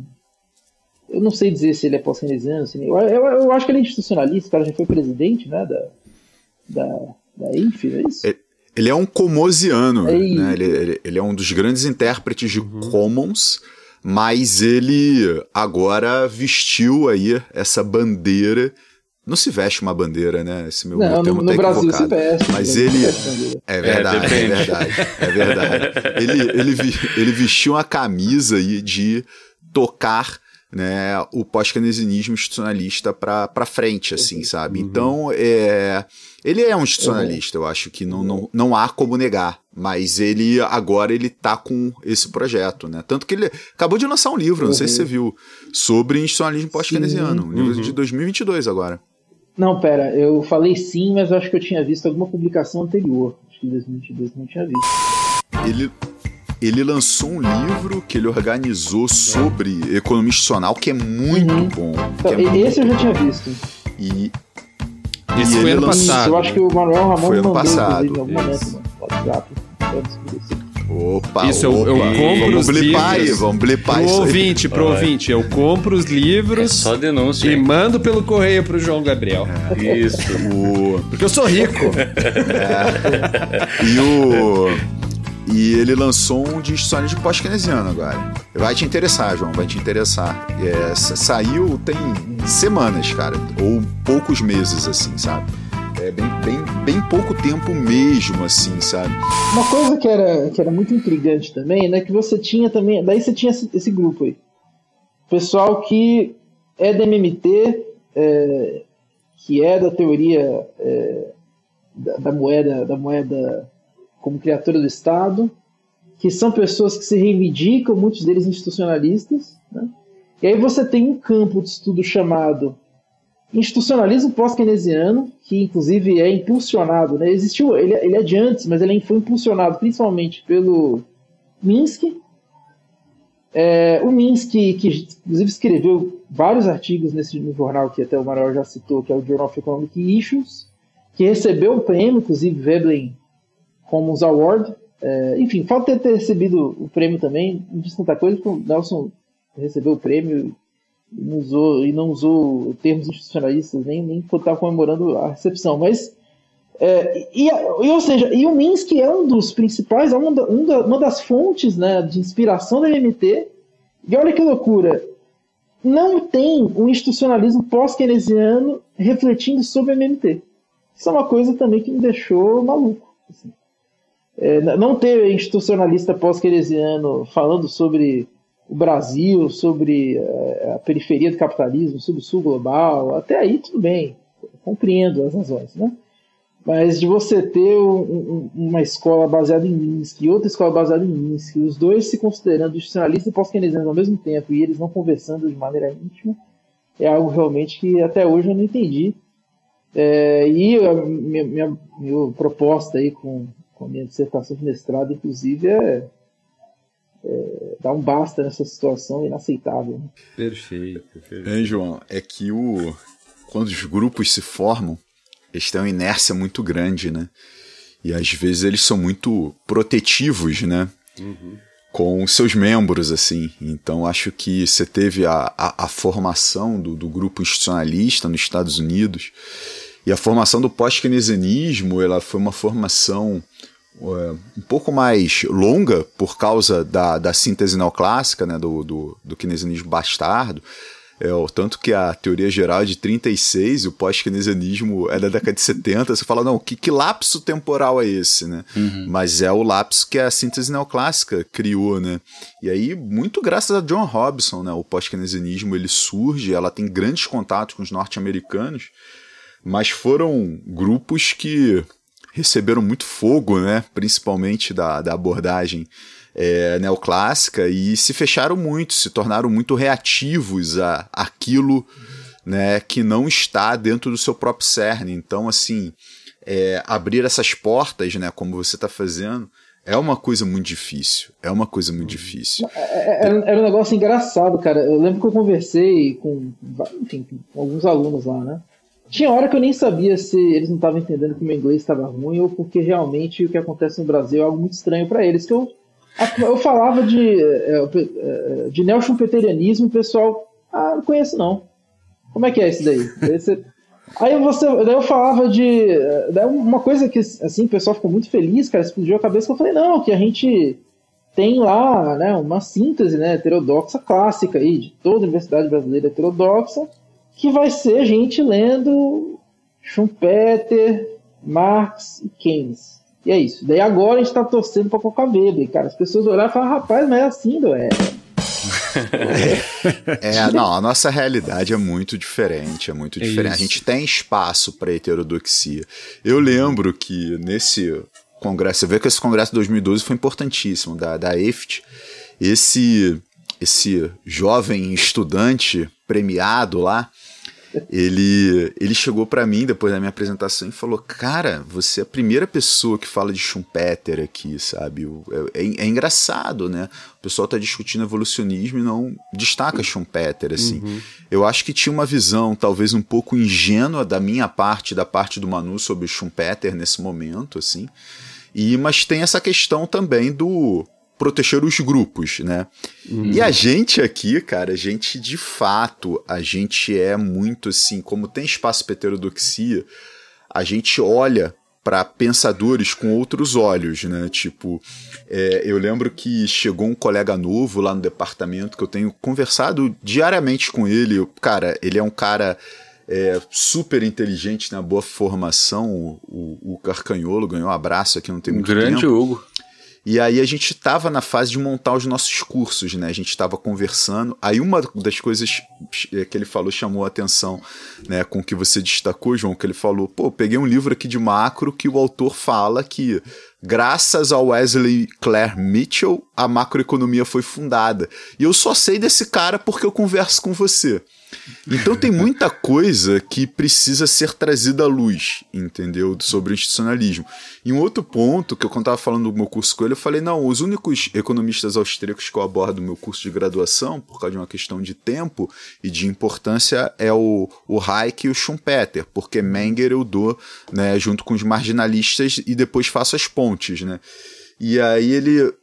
eu não sei dizer se ele é pós-keynesiano, assim, eu, eu, eu, acho que ele é institucionalista, o cara já foi presidente né, da, da, da INF, é isso? Ele é um comosiano, é né? ele, ele, ele, é um dos grandes intérpretes de uhum. Commons, mas ele agora vestiu aí essa bandeira não se veste uma bandeira, né? Esse meu Não, termo no, tá no Brasil se veste. Mas se ele- veste bandeira. É verdade, é, depende. verdade, é verdade. Ele, ele, ele vestiu uma camisa aí de tocar né, o pós-keynesianismo institucionalista para pra frente, assim, sabe? Então, é, ele é um institucionalista, eu acho que não, não, não há como negar. Mas ele, agora, ele tá com esse projeto, né? Tanto que ele acabou de lançar um livro, não sei se você viu, sobre institucionalismo pós-keynesiano. Um livro de 2022 agora. Não, pera, eu falei sim, mas eu acho que eu tinha visto alguma publicação anterior. Acho que em 2022 eu não tinha visto. ele, ele lançou um livro que ele organizou sobre economia institucional que é muito Uhum. bom. Então, é muito esse eu já tinha visto. E Esse E foi ano lançou- passado. eu acho que o Manuel Ramon Foi ano passado, em algum isso. momento WhatsApp. Opa, Isso, eu- opa, eu compro vamos os blipar aí, livros vamos blipar Pro isso aí. ouvinte, pro ouvinte, eu compro os É livros só denúncia. e hein? mando pelo correio pro João Gabriel. Isso. O, Porque eu sou rico. *laughs* e o e ele lançou um de institucionalismo pós-keynesiano agora. Vai te interessar, João, vai te interessar. É, sa- saiu tem semanas, cara, ou poucos meses, assim, sabe? É bem, bem, bem pouco tempo mesmo, assim, sabe? Uma coisa que era, que era muito intrigante também, né, que você tinha também, daí você tinha esse, esse grupo aí. Pessoal que é da MMT, é, que é da teoria é, da, da moeda, da moeda como criatura do Estado, que são pessoas que se reivindicam, muitos deles institucionalistas, né? E aí você tem um campo de estudo chamado institucionalismo pós-keynesiano, que inclusive é impulsionado, né? Existiu, ele, ele é de antes, mas ele foi impulsionado principalmente pelo Minsky. É, o Minsky, que inclusive escreveu vários artigos nesse jornal que até o Manuel já citou, que é o Journal of Economic Issues, que recebeu o prêmio, inclusive Veblen Commons Award. É, enfim, falta ter, ter recebido o prêmio também, não diz tanta coisa, porque o Nelson recebeu o prêmio e não usou, e não usou termos institucionalistas, nem, nem estar comemorando a recepção. Mas, é, e, e, ou seja, e o Minsky é um dos principais, é uma, um da- uma das fontes né, de inspiração da MMT. E olha que loucura, não tem um institucionalismo pós-keynesiano refletindo sobre a MMT. Isso é uma coisa também que me deixou maluco. assim. É, não ter institucionalista pós-keynesiano falando sobre o Brasil, sobre eh, a periferia do capitalismo, sobre o sul global, até aí tudo bem, compreendo as razões, né? Mas de você ter um- uma escola baseada em Minsk e outra escola baseada em Minsk, os dois se considerando institucionalistas e pós-keynesianos ao mesmo tempo, e eles não conversando de maneira íntima, é algo realmente que até hoje eu não entendi. É, e a minha, minha- minha proposta aí com, com a minha dissertação de mestrado, inclusive, é, é dar um basta nessa situação inaceitável. né? Perfeito, perfeito. É, João, é que o quando os grupos se formam, eles têm uma inércia muito grande, né? E às vezes eles são muito protetivos, né? Com os seus membros, assim. Então acho que você teve a, a, a formação do, do grupo institucionalista nos Estados Unidos e a formação do pós-keynesianismo, ela foi uma formação é, um pouco mais longa por causa da, da síntese neoclássica, né, do, do, do keynesianismo bastardo. É, o tanto que a teoria geral é de 36 e o pós-keynesianismo é da década de 70. Você fala, não, que, que lapso temporal é esse, né? Mas é o lapso que a síntese neoclássica criou, né? E aí, muito graças a John Robson, né? O pós-keynesianismo, ele surge, ela tem grandes contatos com os norte-americanos, mas foram grupos que receberam muito fogo, né? Principalmente da, da abordagem é, neoclássica e se fecharam muito, se tornaram muito reativos a aquilo né, que não está dentro do seu próprio cerne. Então, assim, é, abrir essas portas, né, como você está fazendo, é uma coisa muito difícil. É uma coisa muito difícil. É- Era, era um negócio engraçado, cara. Eu lembro que eu conversei com, enfim, com alguns alunos lá, né? Tinha hora que eu nem sabia se eles não estavam entendendo que o meu inglês estava ruim ou porque realmente o que acontece no Brasil é algo muito estranho para eles. Que eu, eu falava de, é, é, de neoschumpeterianismo, o pessoal, ah, não conheço não. Como é que é isso daí? *laughs* Aí você, daí eu falava de. Daí uma coisa que assim, o pessoal ficou muito feliz, cara, explodiu a cabeça que eu falei, não, que a gente tem lá né, uma síntese né, heterodoxa clássica aí, de toda a universidade brasileira heterodoxa, que vai ser a gente lendo Schumpeter, Marx e Keynes. E é isso. Daí agora a gente tá torcendo pra Coca Weber, cara. As pessoas olharam e falaram, rapaz, mas é assim, não é? É, não, a nossa realidade é muito diferente, é muito É diferente. a gente tem espaço para heterodoxia. Eu lembro que nesse congresso, você vê que esse congresso de 2012 foi importantíssimo, da, da EFT, esse, esse jovem estudante premiado lá, ele, ele chegou para mim depois da minha apresentação e falou: Cara, você é a primeira pessoa que fala de Schumpeter aqui, sabe? É, é- é engraçado, né? O pessoal tá discutindo evolucionismo e não destaca Schumpeter, assim. Eu acho que tinha uma visão talvez um pouco ingênua da minha parte, da parte do Manu sobre Schumpeter nesse momento, assim. E, mas tem essa questão também do proteger os grupos, né? E a gente aqui, cara, a gente de fato, a gente é muito assim, como tem espaço para heterodoxia, a gente olha para pensadores com outros olhos, né? Tipo, é, eu lembro que chegou um colega novo lá no departamento que eu tenho conversado diariamente com ele. Cara, ele é um cara é, super inteligente, na boa formação. O, o, o Carcanholo ganhou um abraço aqui, não tem Um muito grande tempo. Hugo. E aí a gente estava na fase de montar os nossos cursos, né? A gente estava conversando. Aí uma das coisas eh, que ele falou chamou a atenção, né? Com o que você destacou, João, que ele falou, pô, peguei um livro aqui de macro que o autor fala que graças ao Wesley Clare Mitchell a macroeconomia foi fundada. E eu só sei desse cara porque eu converso com você. Então tem muita coisa que precisa ser trazida à luz, entendeu? Sobre o institucionalismo. E um outro ponto que eu quando estava falando do meu curso com ele, eu falei, não, os únicos economistas austríacos que eu abordo no meu curso de graduação, por causa de uma questão de tempo e de importância, é o, o Hayek e o Schumpeter, porque Menger eu dou né, junto com os marginalistas e depois faço as pontes, né? E aí ele,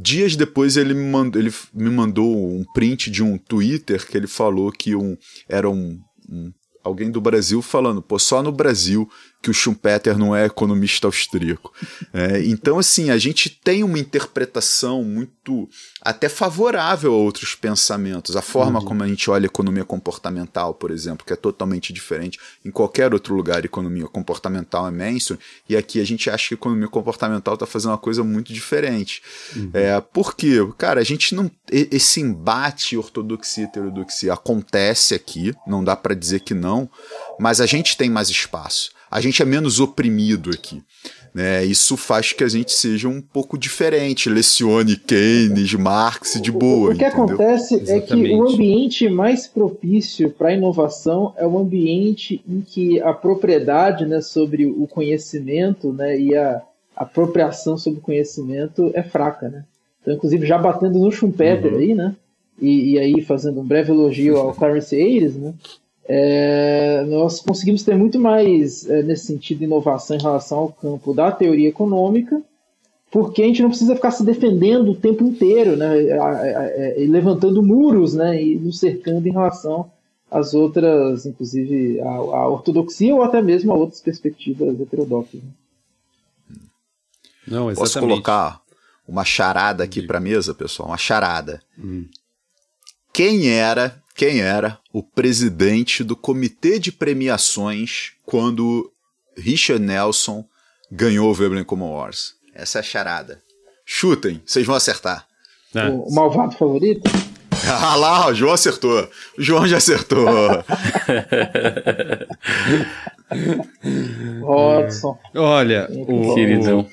dias depois ele me mandou, ele me mandou um print de um Twitter que ele falou que um, era um, um- alguém do Brasil falando, pô, só no Brasil que o Schumpeter não é economista austríaco. É, então, assim, a gente tem uma interpretação muito até favorável a outros pensamentos. A forma como a gente olha a economia comportamental, por exemplo, que é totalmente diferente. Em qualquer outro lugar, economia comportamental é mainstream, e aqui a gente acha que a economia comportamental está fazendo uma coisa muito diferente. É, por quê? Cara, a gente não. Esse embate ortodoxia e heterodoxia acontece aqui, não dá para dizer que não, mas a gente tem mais espaço. A gente é menos oprimido aqui. Né? Isso faz que a gente seja um pouco diferente. Lecione Keynes, Marx de boa. o que entendeu? acontece é que Exatamente. o ambiente mais propício para a inovação é o ambiente em que a propriedade né, sobre o conhecimento né, e a apropriação sobre o conhecimento é fraca. Né? Então, inclusive, já batendo no Schumpeter Uhum. aí, né? E, e aí fazendo um breve elogio ao Clarence Ayres, né? É, nós conseguimos ter muito mais é, nesse sentido de inovação em relação ao campo da teoria econômica, porque a gente não precisa ficar se defendendo o tempo inteiro, né, a- a- a- e levantando muros, né, e nos cercando em relação às outras, inclusive a, a ortodoxia ou até mesmo a outras perspectivas heterodoxas. né. Não, Posso exatamente. colocar uma charada aqui para mesa, pessoal? Uma charada. Hum. Quem era, quem era o presidente do comitê de premiações quando Richard Nelson ganhou o Veblen Common Wars? Essa é a charada. Chutem, vocês vão acertar. Ah, O, o malvado favorito? *laughs* Ah lá, o João acertou. O João já acertou. *laughs* Hodgson. Olha, o Queridão.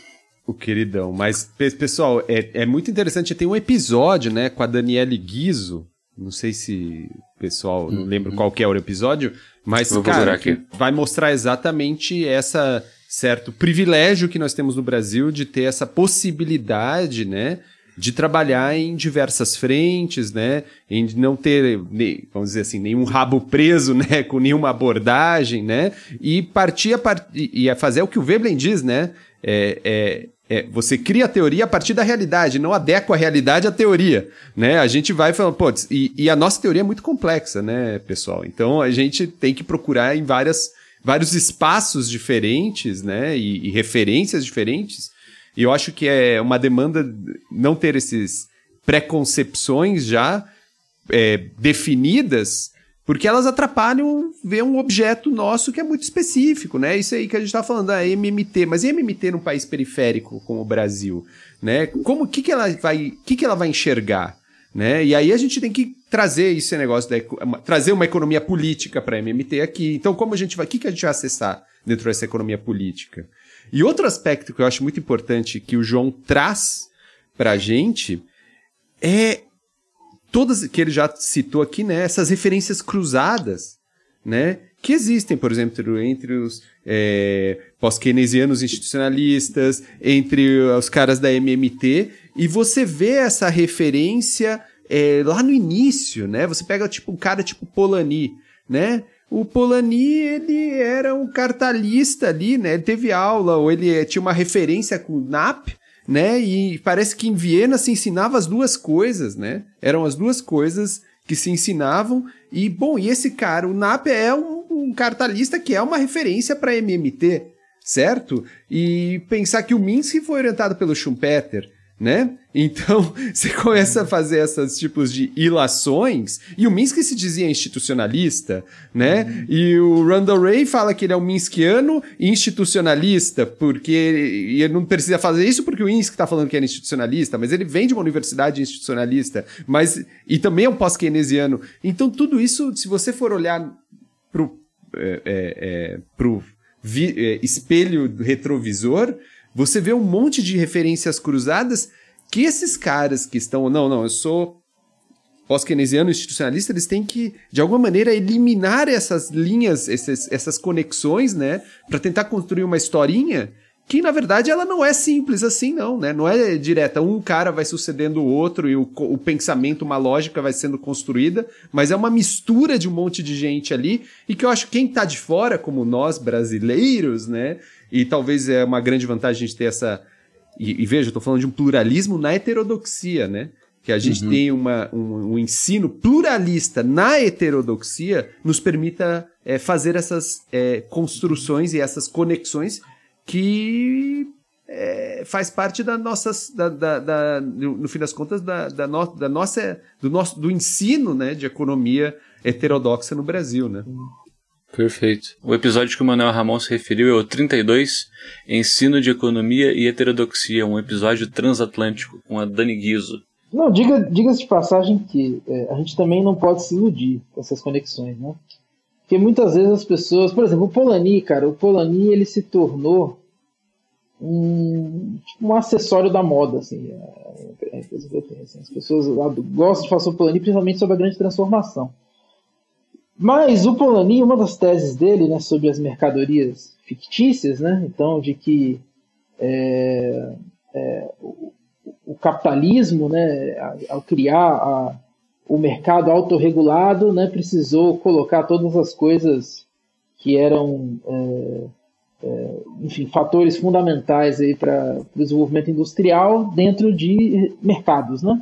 O queridão. Mas, pe- pessoal, é, é muito interessante. Tem um episódio, né, com a Daniele Guizo. Não sei se o pessoal não lembra qual que é o episódio, mas, Vou cara, vai mostrar exatamente essa certo privilégio que nós temos no Brasil de ter essa possibilidade, né, de trabalhar em diversas frentes, né, em não ter, vamos dizer assim, nenhum rabo preso, né, *laughs* com nenhuma abordagem, né, e partir a part... e e a fazer o que o Veblen diz, né, é, é, é, você cria a teoria a partir da realidade, não adequa a realidade à teoria, né? A gente vai falando, pô, e, e a nossa teoria é muito complexa, né, pessoal? Então a gente tem que procurar em várias, vários espaços diferentes, né, e, e referências diferentes. E eu acho que é uma demanda não ter esses preconcepções já é, definidas Porque elas atrapalham ver um objeto nosso que é muito específico, né? Isso aí que a gente tá falando, a MMT. Mas e MMT num país periférico como o Brasil, né? Como, que que ela vai, que que ela vai enxergar? Né? E aí a gente tem que trazer esse negócio, da, trazer uma economia política para a MMT aqui. Então, como a gente vai, que, que a gente vai acessar dentro dessa economia política? E outro aspecto que eu acho muito importante que o João traz para a gente é todas que ele já citou aqui, né? Essas referências cruzadas, né? Que existem, por exemplo, entre os é, pós-keynesianos institucionalistas, entre os caras da MMT, e você vê essa referência é, lá no início, né? Você pega tipo um cara tipo Polanyi, né? O Polanyi, ele era um cartalista ali, né? Ele teve aula, ou ele tinha uma referência com o NAP, né? E parece que em Viena se ensinava as duas coisas, né? Eram as duas coisas que se ensinavam. E, bom, e esse cara, o Nap é um, um cartalista que é uma referência para MMT, certo? E pensar que o Minsky foi orientado pelo Schumpeter, né? Então, *laughs* você começa a fazer esses tipos de ilações, e o Minsky se dizia institucionalista, né? E o Randall Ray fala que ele é um Minskiano institucionalista, porque e ele não precisa fazer isso porque o Minsky está falando que é institucionalista, mas ele vem de uma universidade institucionalista, mas e também é um pós-keynesiano. Então, tudo isso, se você for olhar pro, é, é, é pro vi, é, espelho retrovisor, você vê um monte de referências cruzadas que esses caras que estão, não, não, eu sou pós-keynesiano institucionalista, eles têm que, de alguma maneira, eliminar essas linhas, esses, essas conexões, né, para tentar construir uma historinha que, na verdade, ela não é simples assim, não, né, não é direta, um cara vai sucedendo o outro e o, o pensamento, uma lógica vai sendo construída, mas é uma mistura de um monte de gente ali e que eu acho que quem tá de fora, como nós brasileiros, né, e talvez é uma grande vantagem de ter essa. E, e veja, eu estou falando de um pluralismo na heterodoxia, né? Que a gente uhum. tem uma, um, um, ensino pluralista na heterodoxia nos permita é, fazer essas é, construções e essas conexões que é, faz parte da nossas, da, da, da, no fim das contas, da, da, no, da nossa, do nosso, do ensino, né, de economia heterodoxa no Brasil, né? Perfeito. O episódio que o Manuel Ramon se referiu é o 32, Ensino de Economia e Heterodoxia, um episódio transatlântico com a Dani Guizo. Não, diga, diga-se de passagem que é, a gente também não pode se iludir com essas conexões, né? Porque muitas vezes as pessoas, por exemplo, o Polanyi, cara, o Polanyi ele se tornou um, tipo, um acessório da moda, assim, a coisa que eu tenho, assim. As pessoas gostam de falar sobre o Polanyi, principalmente sobre a grande transformação. Mas o Polanyi, uma das teses dele né, sobre as mercadorias fictícias, né, então de que é, é, o, o, capitalismo, né, ao criar a, o mercado autorregulado, né, precisou colocar todas as coisas que eram, é, é enfim, fatores fundamentais para o desenvolvimento industrial dentro de mercados, né?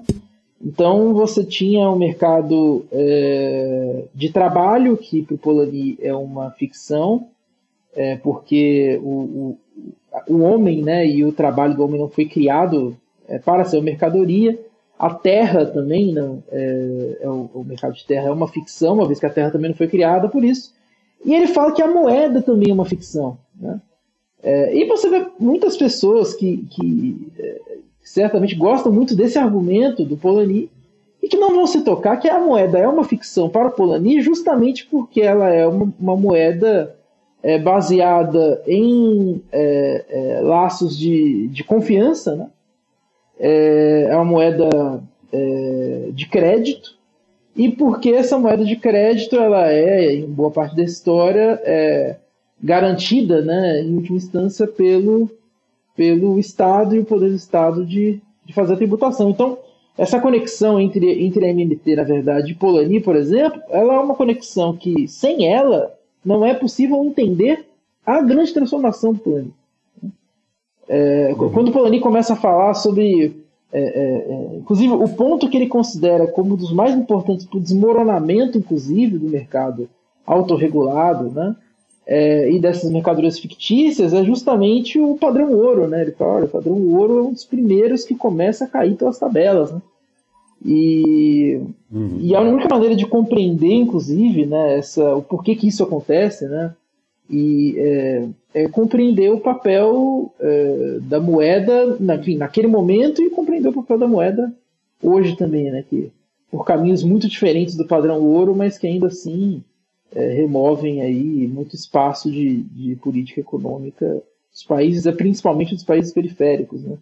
Então você tinha o um mercado é, de trabalho, que para o Polanyi é uma ficção, é, porque o, o, o, homem né, e o trabalho do homem não foi criado é, para ser mercadoria. A terra também, não, é, é o, o, mercado de terra é uma ficção, uma vez que a terra também não foi criada por isso. E ele fala que a moeda também é uma ficção. Né? É, e você vê muitas pessoas que, que é, certamente gostam muito desse argumento do Polanyi e que não vão se tocar que a moeda é uma ficção para o Polanyi justamente porque ela é uma, uma moeda é, baseada em é, é, laços de, de confiança, né? É, é uma moeda é, de crédito e porque essa moeda de crédito ela é, em boa parte da história, é, garantida, né, em última instância, pelo pelo Estado e o poder do Estado de, de fazer a tributação. Então, essa conexão entre, entre a MMT, na verdade, e Polanyi, por exemplo, ela é uma conexão que, sem ela, não é possível entender a grande transformação do Polanyi. É, uhum. Quando o Polanyi começa a falar sobre, é, é, é, inclusive, o ponto que ele considera como um dos mais importantes para o desmoronamento, inclusive, do mercado autorregulado, né? é, e dessas mercadorias fictícias é justamente o padrão ouro, né? Ele fala, olha, o padrão ouro é um dos primeiros que começa a cair pelas tabelas, né? E, uhum. e a única maneira de compreender, inclusive, né, essa, o porquê que isso acontece, né, e é, é compreender o papel é, da moeda, na, enfim, naquele momento e compreender o papel da moeda hoje também, né, que por caminhos muito diferentes do padrão ouro, mas que ainda assim é, removem aí muito espaço de, de política econômica dos países, principalmente dos países periféricos, né.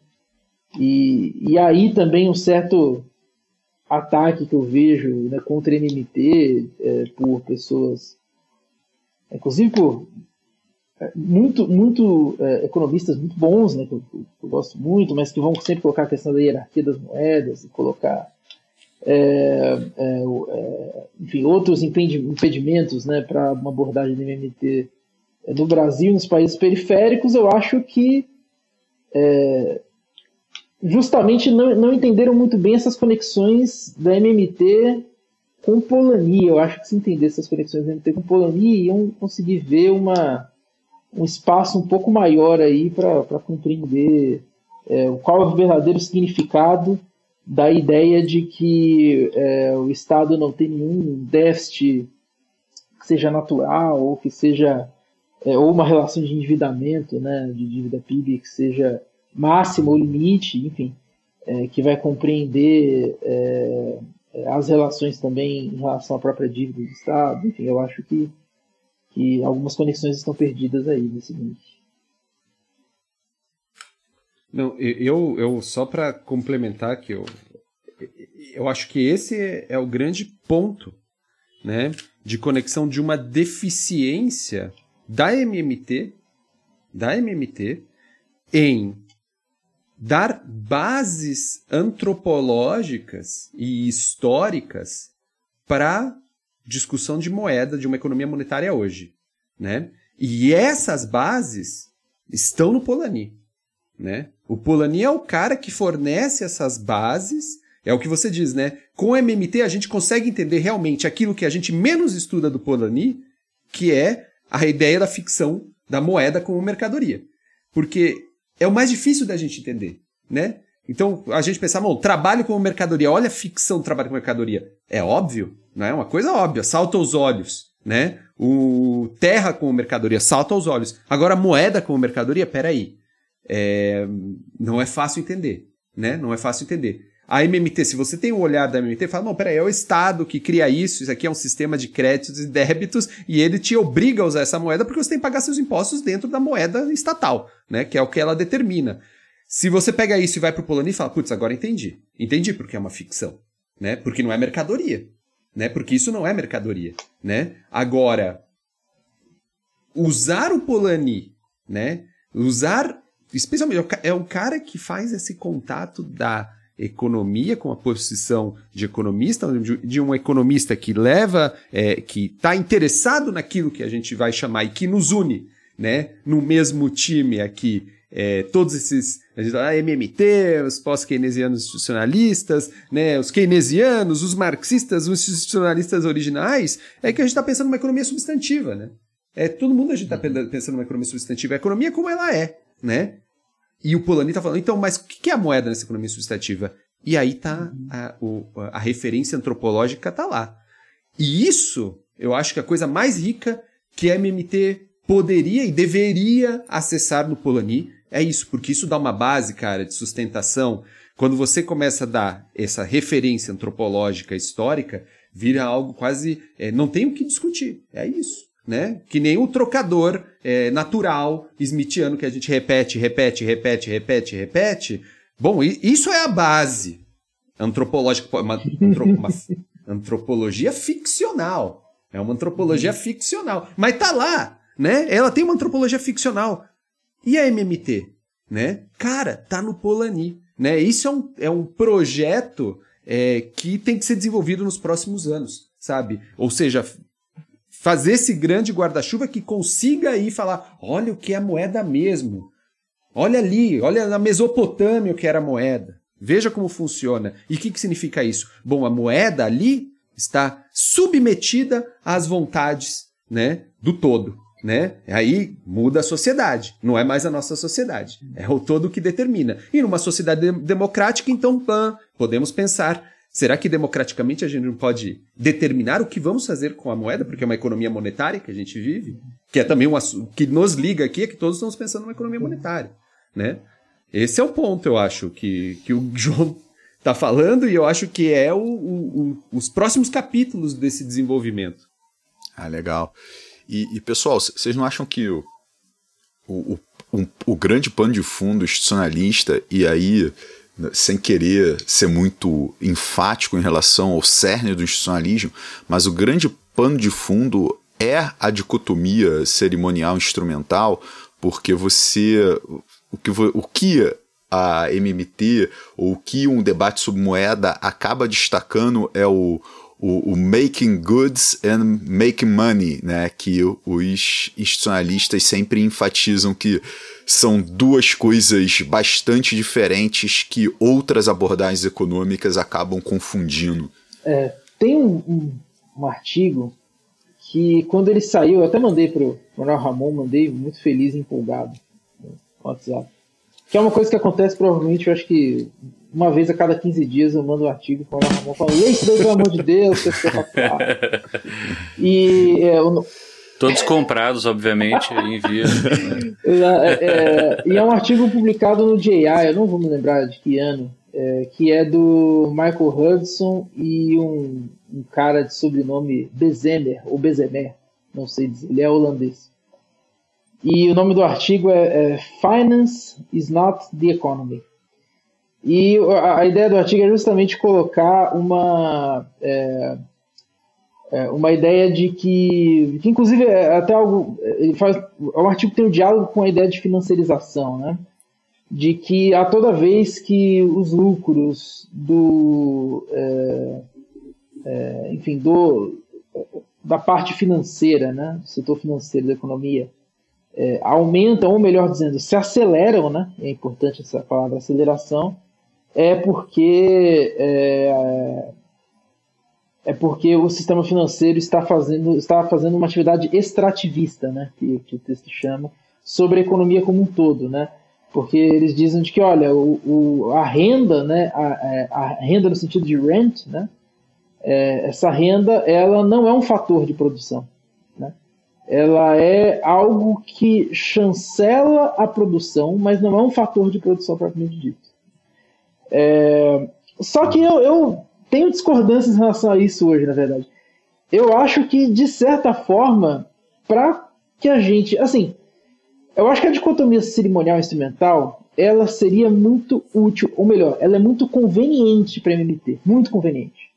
E, e aí também um certo ataque que eu vejo né, contra a NMT é, por pessoas, inclusive por é, muito, muito é, economistas muito bons, né, que eu, que eu, gosto muito, mas que vão sempre colocar a questão da hierarquia das moedas e colocar é, é, é enfim, outros impedimentos né, para uma abordagem do MMT no Brasil e nos países periféricos, eu acho que justamente não, não entenderam muito bem essas conexões da MMT com Polani. Eu acho que se entender essas conexões MMT com Polani, iam conseguir ver uma, um espaço um pouco maior aí para compreender é, qual é o verdadeiro significado da ideia de que é, o Estado não tem nenhum déficit que seja natural ou que seja é, ou uma relação de endividamento, né, de dívida PIB que seja máximo ou limite, enfim, é, que vai compreender é, as relações também em relação à própria dívida do Estado. Enfim, eu acho que, que algumas conexões estão perdidas aí nesse seguinte. Não, eu, eu só para complementar que eu, eu acho que esse é o grande ponto, né, de conexão de uma deficiência da MMT, da MMT em dar bases antropológicas e históricas para discussão de moeda, de uma economia monetária hoje, né? E essas bases estão no Polanyi, né? O Polanyi é o cara que fornece essas bases, é o que você diz, né? Com o MMT a gente consegue entender realmente aquilo que a gente menos estuda do Polanyi, que é a ideia da ficção da moeda como mercadoria. Porque é o mais difícil da gente entender, né? Então, a gente pensar, bom, trabalho como mercadoria, olha a ficção do trabalho com mercadoria. É óbvio, não é uma coisa óbvia, salta aos olhos, né? O terra como mercadoria salta aos olhos. Agora, moeda como mercadoria, peraí. É... Não é fácil entender, né? Não é fácil entender. A MMT, se você tem um olhar da MMT, fala, não, peraí, é o Estado que cria isso, isso aqui é um sistema de créditos e débitos, e ele te obriga a usar essa moeda porque você tem que pagar seus impostos dentro da moeda estatal, né? Que é o que ela determina. Se você pega isso e vai pro Poloni e fala, putz, agora entendi. Entendi porque é uma ficção, né? Porque não é mercadoria, né? Porque isso não é mercadoria, né? Agora, usar o Polani, né? Usar, especialmente, é o cara que faz esse contato da economia, com a posição de economista, de um economista que leva, é, que está interessado naquilo que a gente vai chamar e que nos une, né, no mesmo time aqui, é, todos esses, a gente fala, MMT, os pós-keynesianos institucionalistas, né, os keynesianos, os marxistas, os institucionalistas originais, é que a gente está pensando numa economia substantiva, né? É, todo mundo a gente está pensando numa economia substantiva. A economia como ela é, né? E o Polanyi está falando, então, mas o que é a moeda nessa economia substantiva? E aí tá a, o, a referência antropológica tá lá. E isso, eu acho que a coisa mais rica que a MMT poderia e deveria acessar no Polanyi é isso, porque isso dá uma base, cara, de sustentação. Quando você começa a dar essa referência antropológica histórica, vira algo quase. É, não tem o que discutir. É isso né? Que nem o trocador é, natural smithiano que a gente repete, repete, repete, repete, repete. Bom, isso é a base antropológica, uma, uma *laughs* antropologia ficcional. É uma antropologia ficcional. Mas tá lá, né? Ela tem uma antropologia ficcional. E a MMT, né? Cara, tá no Polani, né? Isso é um, é um projeto é, que tem que ser desenvolvido nos próximos anos, sabe? Ou seja, fazer esse grande guarda-chuva que consiga aí falar: olha o que é moeda mesmo. Olha ali, olha na Mesopotâmia o que era moeda. Veja como funciona. E o que, que significa isso? Bom, a moeda ali está submetida às vontades né, do todo. Né? Aí muda a sociedade, não é mais a nossa sociedade, é o todo que determina. E numa sociedade democrática, então, podemos pensar Será que democraticamente a gente não pode determinar o que vamos fazer com a moeda, porque é uma economia monetária que a gente vive, que é também um assunto que nos liga aqui, é que todos estamos pensando numa economia monetária, né? Esse é o ponto, eu acho, que, que o João está *laughs* falando e eu acho que é o, o, o, os próximos capítulos desse desenvolvimento. Ah, legal. E, e pessoal, vocês não acham que o, o, o, o grande pano de fundo institucionalista, e aí sem querer ser muito enfático em relação ao cerne do institucionalismo, mas o grande pano de fundo é a dicotomia cerimonial instrumental, porque você o que, o que a MMT ou o que um debate sobre moeda acaba destacando é o, o, o, making goods and making money, né? Que os institucionalistas sempre enfatizam que são duas coisas bastante diferentes que outras abordagens econômicas acabam confundindo. É, tem um, um, um, artigo que quando ele saiu, eu até mandei para o Manuel Ramon, mandei muito feliz e empolgado no WhatsApp. Que é uma coisa que acontece provavelmente, eu acho que uma vez a cada 15 dias eu mando um artigo com o Ramon falando, e daí, pelo amor de Deus, que você *laughs* E é, eu, Todos comprados, obviamente, envia. *laughs* é, é, e é um artigo publicado no JI, eu não vou me lembrar de que ano, é, que é do Michael Hudson e um, um cara de sobrenome Bezemer, ou Bezemer, não sei dizer, ele é holandês. E o nome do artigo é, é Finance is not the economy. E a, ideia do artigo é justamente colocar uma é, é, uma ideia de que, que inclusive é até algo ele faz um artigo tem um diálogo com a ideia de financiarização, né? De que a toda vez que os lucros do é, é, enfim do da parte financeira, né, do setor financeiro da economia, é, aumentam, ou melhor dizendo, se aceleram, né? É importante essa palavra aceleração, é porque é, é porque o sistema financeiro está fazendo, está fazendo uma atividade extrativista, né? Que, que o texto chama, sobre a economia como um todo, né? Porque eles dizem de que, olha, o, o a renda, né? A, é, a, renda no sentido de rent, né? É, essa renda, ela não é um fator de produção ela é algo que chancela a produção, mas não é um fator de produção propriamente dito. É... Só que eu, eu tenho discordâncias em relação a isso hoje, na verdade. Eu acho que, de certa forma, para que a gente. Assim, eu acho que a dicotomia cerimonial instrumental ela seria muito útil, ou melhor, ela é muito conveniente para a MMT, muito conveniente.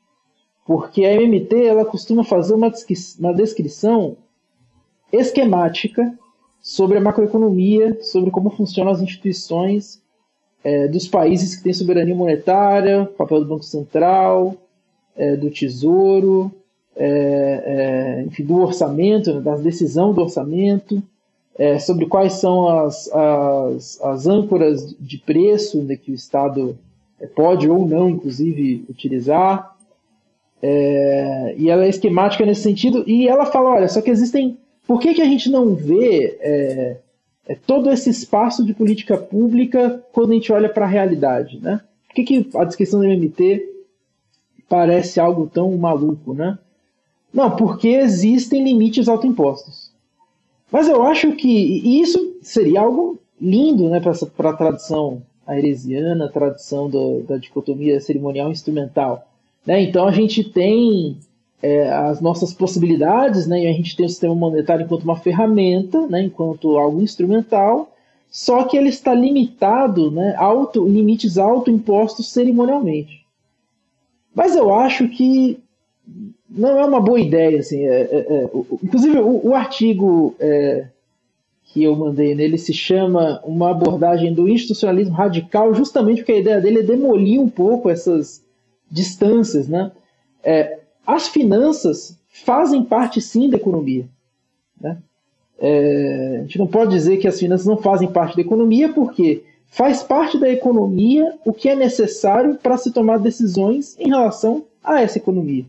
Porque a MMT ela costuma fazer uma, uma descrição esquemática sobre a macroeconomia, sobre como funcionam as instituições é, dos países que têm soberania monetária, papel do Banco Central, é, do Tesouro, é, é enfim, do orçamento, né, da decisão do orçamento, é, sobre quais são as, as, as âncoras de preço né, que o Estado é, pode ou não, inclusive, utilizar. e ela é esquemática nesse sentido, e ela fala, olha, só que existem por que, que a gente não vê é, todo esse espaço de política pública quando a gente olha para a realidade? Né? Por que, que a descrição do MMT parece algo tão maluco? Né? Não, porque existem limites autoimpostos. Mas eu acho que e isso seria algo lindo né, para a tradição aeresiana, a tradição do, da dicotomia cerimonial instrumental. Né? Então a gente tem é, as nossas possibilidades, né? E a gente tem o sistema monetário enquanto uma ferramenta, né? Enquanto algo instrumental, só que ele está limitado, né? Auto, limites autoimpostos cerimonialmente. Mas eu acho que não é uma boa ideia, assim. É, é, é inclusive o, o artigo é, que eu mandei nele se chama uma abordagem do institucionalismo radical, justamente porque a ideia dele é demolir um pouco essas distâncias, né? É, as finanças fazem parte sim da economia. Né? É, a gente não pode dizer que as finanças não fazem parte da economia, porque faz parte da economia o que é necessário para se tomar decisões em relação a essa economia.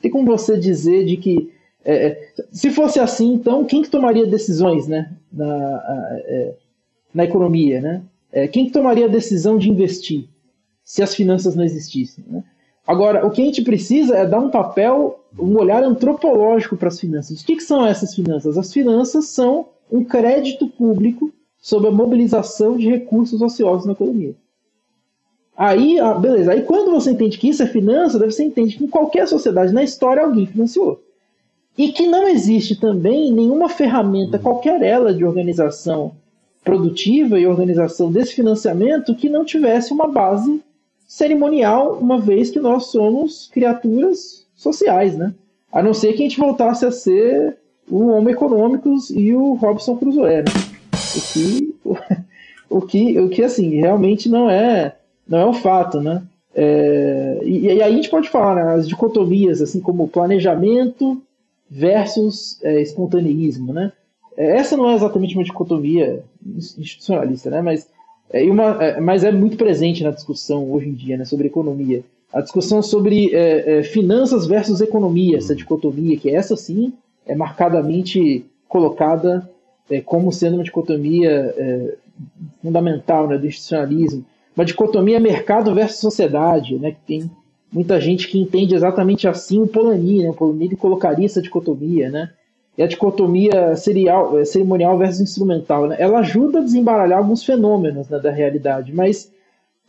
Tem como você dizer de que é, é se fosse assim, então quem que tomaria decisões, né, na, é, na economia, né? É, quem que tomaria a decisão de investir se as finanças não existissem? Né? Agora, o que a gente precisa é dar um papel, um olhar antropológico para as finanças. O que, que são essas finanças? As finanças são um crédito público sobre a mobilização de recursos ociosos na economia. Aí, ah, beleza. Aí quando você entende que isso é finança, você entende que em qualquer sociedade na história alguém financiou. E que não existe também nenhuma ferramenta, qualquer ela de organização produtiva e organização desse financiamento que não tivesse uma base cerimonial, uma vez que nós somos criaturas sociais, né? A não ser que a gente voltasse a ser o Homo econômicos e o Robson Crusoe, né? O que, *laughs* o que, o que assim, realmente não é, não é um fato, né? É, e, e, aí a gente pode falar né, as dicotomias, assim como planejamento versus é, espontaneísmo, né? É, essa não é exatamente uma dicotomia institucionalista, né? Mas é, uma, é, mas é muito presente na discussão hoje em dia, né, sobre economia. A discussão sobre é, é, finanças versus economia, essa dicotomia, que essa sim é marcadamente colocada é, como sendo uma dicotomia fundamental né, do institucionalismo, uma dicotomia mercado versus sociedade, né, que tem muita gente que entende exatamente assim o Polanyi, né, o Polanyi colocaria essa dicotomia, né, e a dicotomia serial, é, cerimonial versus instrumental, né, ela ajuda a desembaralhar alguns fenômenos né, da realidade, mas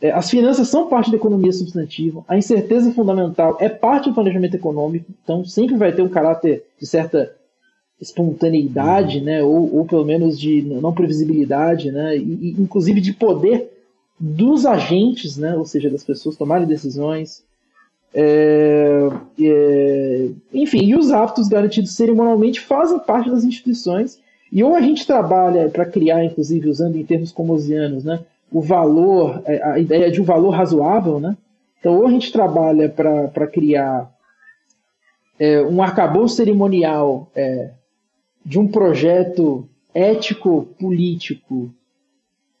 é, as finanças são parte da economia substantiva, a incerteza fundamental é parte do planejamento econômico, então sempre vai ter um caráter de certa espontaneidade, né, ou, ou pelo menos de não previsibilidade, né, e, e, inclusive de poder dos agentes, né, ou seja, das pessoas tomarem decisões. É, é, enfim, e os hábitos garantidos cerimonialmente fazem parte das instituições, e ou a gente trabalha para criar, inclusive usando em termos comosianos, né, o valor, é, a ideia de um valor razoável, né? Então, ou a gente trabalha para criar é, um arcabouço cerimonial é, de um projeto ético-político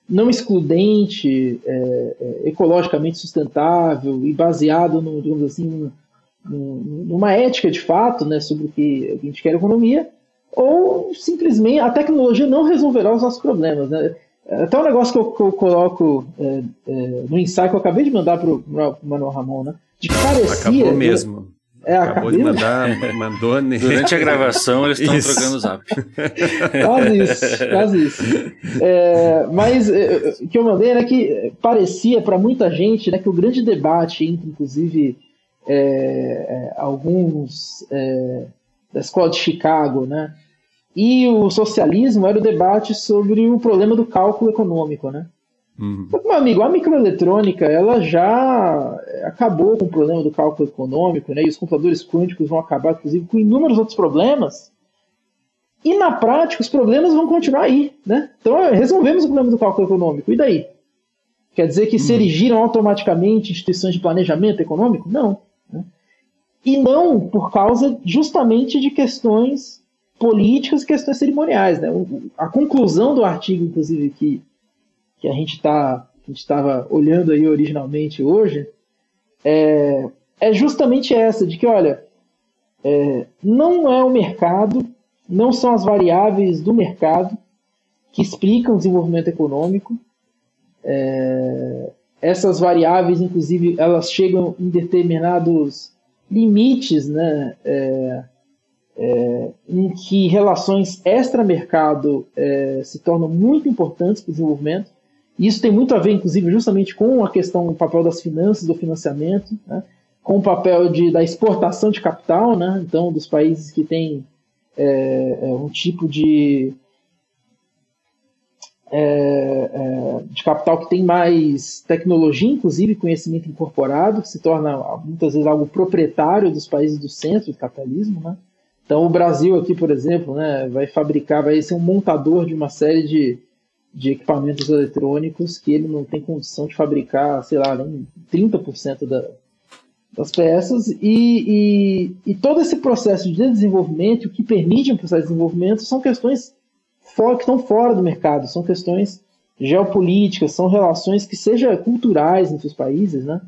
não excludente, é, é, ecologicamente sustentável e baseado, no, digamos assim, numa ética de fato né, sobre o que a gente quer economia, ou simplesmente a tecnologia não resolverá os nossos problemas. Né? Até um negócio que eu, que eu coloco é, é, no ensaio que eu acabei de mandar para o Manuel Ramon, né? De que parecia. Acabou mesmo. É, Acabou de mandar, mandou ne... Durante a gravação eles estão trocando o zap. *laughs* Quase isso, quase isso. É, mas é, o que eu mandei era que parecia para muita gente né, que o grande debate entre, inclusive, é, é alguns é, da escola de Chicago, né, e o socialismo era o debate sobre o problema do cálculo econômico, né? Uhum. Meu amigo, a microeletrônica ela já acabou com o problema do cálculo econômico, né? E os computadores quânticos vão acabar, inclusive, com inúmeros outros problemas. E na prática, os problemas vão continuar aí, né? Então, resolvemos o problema do cálculo econômico. E daí? Quer dizer que se uhum. erigiram automaticamente instituições de planejamento econômico? Não. Né? E não por causa justamente de questões políticas e questões cerimoniais. Né? A conclusão do artigo, inclusive, que que a gente tá, estava olhando aí originalmente hoje, é, é justamente essa, de que, olha, é, não é o mercado, não são as variáveis do mercado que explicam o desenvolvimento econômico. É, essas variáveis, inclusive, elas chegam em determinados limites, né, é, é, em que relações extra-mercado é, se tornam muito importantes para o desenvolvimento. Isso tem muito a ver, inclusive, justamente com a questão do papel das finanças, do financiamento, né? com o papel de, da exportação de capital, né? então, dos países que têm é, é um tipo de, é, é, de capital que tem mais tecnologia, inclusive conhecimento incorporado, que se torna muitas vezes algo proprietário dos países do centro do capitalismo. Né? Então, o Brasil aqui, por exemplo, né, vai fabricar, vai ser um montador de uma série de de equipamentos eletrônicos que ele não tem condição de fabricar, sei lá, nem 30% da, das peças e, e, e, todo esse processo de desenvolvimento, o que permite um processo de desenvolvimento, são questões que estão fora do mercado, são questões geopolíticas, são relações que sejam culturais entre os países, né?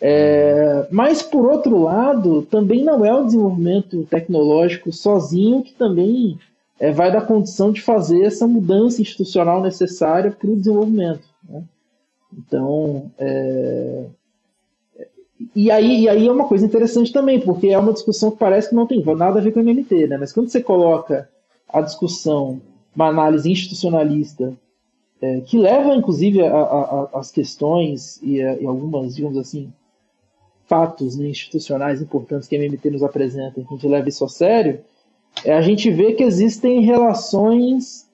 É, mas, por outro lado, também não é o desenvolvimento tecnológico sozinho que também é, vai dar condição de fazer essa mudança institucional necessária para o desenvolvimento. Né? Então, é, e, aí, e aí é uma coisa interessante também, porque é uma discussão que parece que não tem nada a ver com o MMT, né? Mas quando você coloca a discussão, uma análise institucionalista, é, que leva inclusive às questões e, a, e, algumas, digamos assim, fatos né, institucionais importantes que a MMT nos apresenta, que a gente leva isso a sério, é, a gente vê que existem relações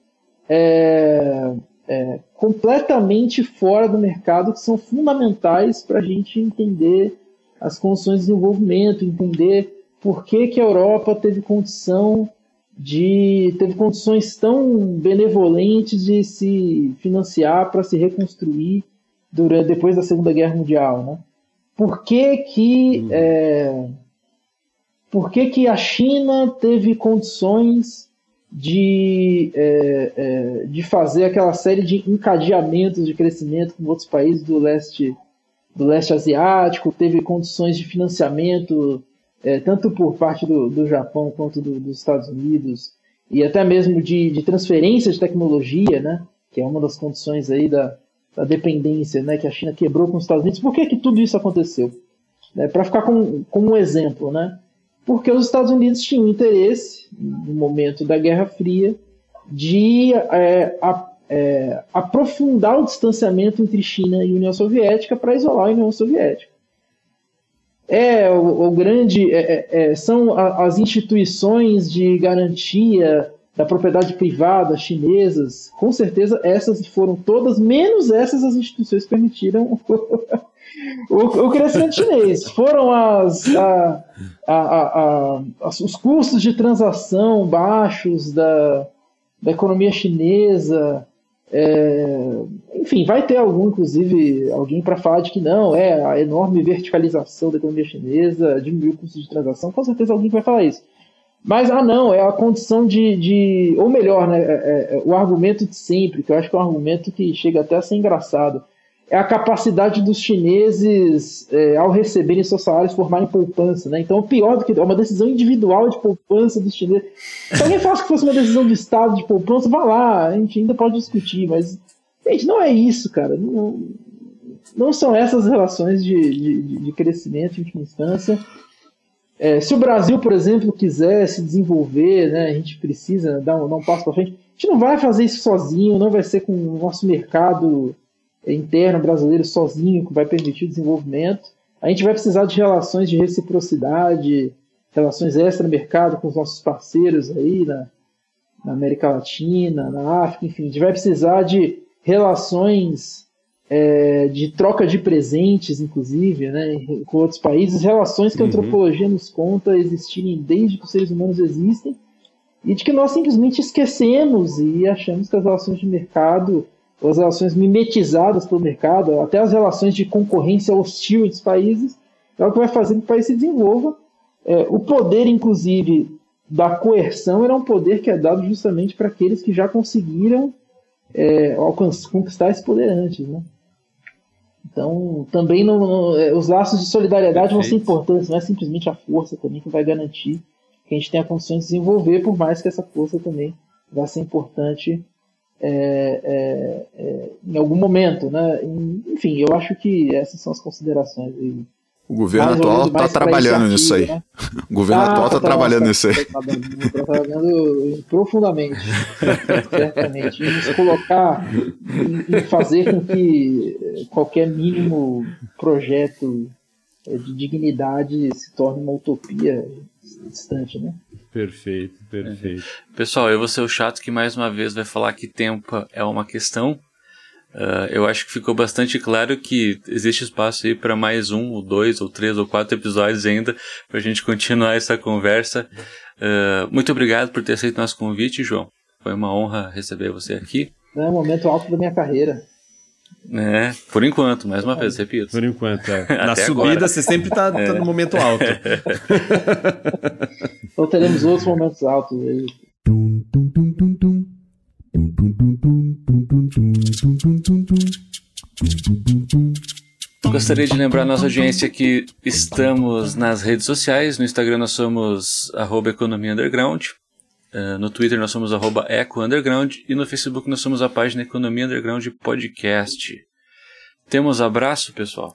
é, é, completamente fora do mercado que são fundamentais para a gente entender as condições de desenvolvimento, entender por que, que a Europa teve condição de teve condições tão benevolentes de se financiar para se reconstruir durante depois da Segunda Guerra Mundial, né? Por que que uhum. é, por que que a China teve condições de, é, é, de fazer aquela série de encadeamentos de crescimento com outros países do leste, do leste asiático, teve condições de financiamento, é, tanto por parte do, do Japão quanto do, dos Estados Unidos, e até mesmo de, de transferência de tecnologia, né, que é uma das condições aí da, da dependência né, que a China quebrou com os Estados Unidos. Por que, que tudo isso aconteceu? É, Para ficar como, como um exemplo, né? Porque os Estados Unidos tinham interesse, no momento da Guerra Fria, de é, a, é, aprofundar o distanciamento entre China e União Soviética para isolar a União Soviética. É o, o grande é, é, é são as instituições de garantia da propriedade privada chinesas, com certeza essas foram todas, menos essas as instituições que permitiram *laughs* o, o crescimento chinês. Foram as, a, a, a, os custos de transação baixos da, da economia chinesa. É, enfim, vai ter algum, inclusive, alguém para falar de que não, é a enorme verticalização da economia chinesa, diminuiu o custo de transação, com certeza alguém vai falar isso. Mas, ah, não, é a condição de. de ou melhor, né, é, é, é o argumento de sempre, que eu acho que é um argumento que chega até a ser engraçado é a capacidade dos chineses, é, ao receberem seus salários, formarem poupança. Né? Então, pior do que é uma decisão individual de poupança dos chineses. Se alguém falasse que fosse uma decisão do Estado de poupança, vá lá, a gente ainda pode discutir, mas, gente, não é isso, cara. Não, não são essas relações de, de, de crescimento em última instância. É, se o Brasil, por exemplo, quiser se desenvolver, né, a gente precisa dar um, dar um passo para frente, a gente não vai fazer isso sozinho, não vai ser com o nosso mercado interno brasileiro sozinho que vai permitir o desenvolvimento. A gente vai precisar de relações de reciprocidade, relações extra-mercado com os nossos parceiros aí na, na, América Latina, na África, enfim. A gente vai precisar de relações é, de troca de presentes, inclusive, né, com outros países, relações que a uhum. antropologia nos conta existirem desde que os seres humanos existem e de que nós simplesmente esquecemos e achamos que as relações de mercado as relações mimetizadas pelo mercado, até as relações de concorrência hostil entre os países, é o que vai fazer que o país se desenvolva. É, o poder, inclusive, da coerção era um poder que é dado justamente para aqueles que já conseguiram é, conquistar esse poder antes. Né? Então, também é, os laços de solidariedade Perfeito. vão ser importantes, não é simplesmente a força também que vai garantir que a gente tenha condições de desenvolver, por mais que essa força também vá ser importante é, é, é, em algum momento, né? Enfim, eu acho que essas são as considerações. O governo atual está trabalhando nisso aí. Né? O governo ah, atual está tá trabalhando nisso aí. Está *laughs* tá trabalhando profundamente, certamente. Em se colocar e fazer com que qualquer mínimo projeto de dignidade se torne uma utopia distante, né? Perfeito, perfeito. É. Pessoal, eu vou ser o chato que mais uma vez vai falar que tempo é uma questão. Uh, eu acho que ficou bastante claro que existe espaço aí para mais um, ou dois, ou três, ou quatro episódios ainda para a gente continuar essa conversa. Uh, muito obrigado por ter aceito nosso convite, João. Foi uma honra receber você aqui. É um momento alto da minha carreira. É, por enquanto, mais uma vez, repito. Por enquanto, é. *laughs* Na subida agora. você sempre está tá no momento alto. *laughs* então teremos outros momentos altos aí. Gostaria de lembrar a nossa audiência que estamos nas redes sociais. No Instagram nós somos arroba economia underground. Uh, no Twitter nós somos arroba Eco Underground e no Facebook nós somos a página Economia Underground Podcast. Temos abraço, pessoal?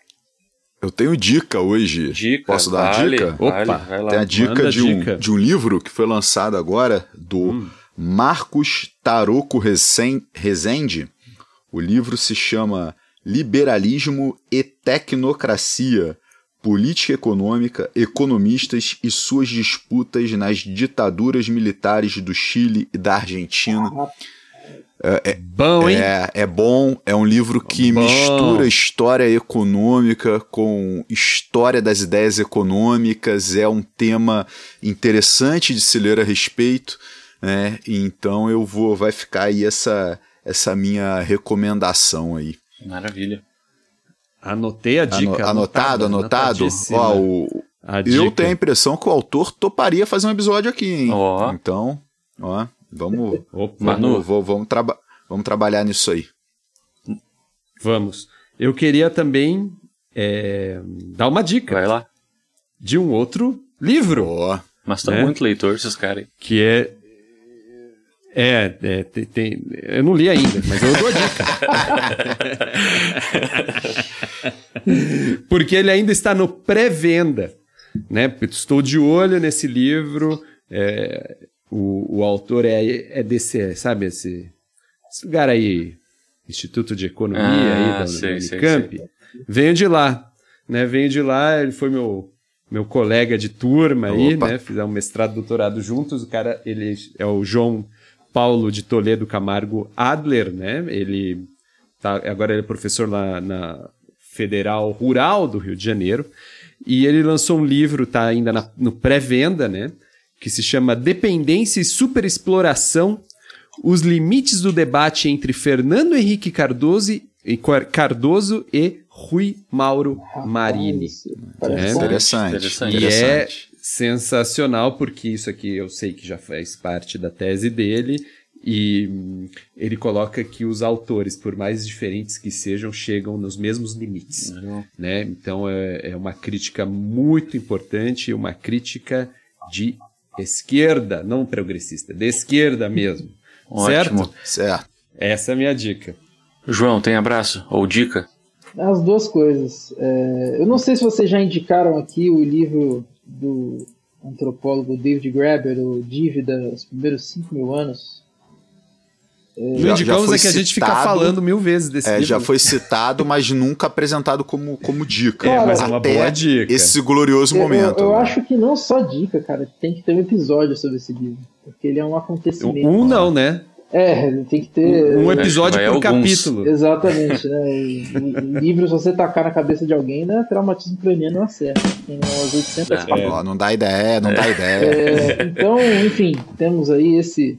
Eu tenho dica hoje. Dica, Posso dar vale, uma dica? vale, Opa, vai lá. Tem a dica de, um, dica. de um livro que foi lançado agora do Marcos Taroco Rezende. O livro se chama Liberalismo e Tecnocracia. Política econômica, economistas e suas disputas nas ditaduras militares do Chile e da Argentina. Bom, hein? É, é bom, é um livro que Bom. mistura história econômica com história das ideias econômicas, é um tema interessante de se ler a respeito, né? Então eu vou, vai ficar aí essa, essa minha recomendação aí. Maravilha. Anotei a Ano- dica. anotado, anotado. anotadíssima. Ó, o, A eu tenho a impressão que o autor toparia fazer um episódio aqui, hein? Ó. Então, ó, vamos, Opa, Manu. vamos, vamos, vamos, traba- vamos trabalhar nisso aí. vamos. Eu queria também é, dar uma dica Vai lá. de um outro livro, Ó, Mas tá Né? muito leitor esses caras aí. que é. É, é tem, tem- eu não li ainda, mas eu dou dica. *laughs* Porque ele ainda está no pré-venda, né? Estou de olho nesse livro. é, o, o autor é, é desse, sabe, esse, esse lugar aí, Instituto de Economia Ah, aí da, sei, da sei, Unicamp. Venho de lá, né? Venho de lá, ele foi meu meu colega de turma aí, Opa. né? Fizemos mestrado, doutorado juntos. O cara, ele é o João Paulo de Toledo Camargo Adler, né? Ele tá, agora ele é professor lá na Federal Rural do Rio de Janeiro. E ele lançou um livro, tá ainda na- no pré-venda, né? Que se chama Dependência e Superexploração: Os Limites do Debate entre Fernando Henrique Cardoso e, Cardoso e Rui Mauro Marini. Parece É, interessante. Interessante. E é interessante. Sensacional, porque isso aqui eu sei que já faz parte da tese dele. E hum, ele coloca que os autores, por mais diferentes que sejam, chegam nos mesmos limites. Né? Então é, é uma crítica muito importante, uma crítica de esquerda, não progressista, de esquerda mesmo. *laughs* Ótimo. Certo? Certo. Essa é a minha dica. João, tem abraço? Ou dica? As duas coisas. É, eu não sei se vocês já indicaram aqui o livro do antropólogo David Graeber, o Dívida, os primeiros 5 mil anos. Não Já- já indicamos foi é que a gente fica citado, falando mil vezes desse É, livro. já foi citado, mas nunca apresentado como, como dica. É, mas é uma Até boa dica. Esse glorioso Eu, momento. eu né? acho que não só dica, cara, tem que ter um episódio sobre esse livro. Porque ele é um acontecimento. Um não, né? É, tem que ter. Um episódio vai por alguns. capítulo. Exatamente, né? Livro, se você tacar na cabeça de alguém, né? Traumatismo craniano não acerta. Tem umas 800 É. Ó, não dá ideia, não dá ideia. É, então, enfim, temos aí esse.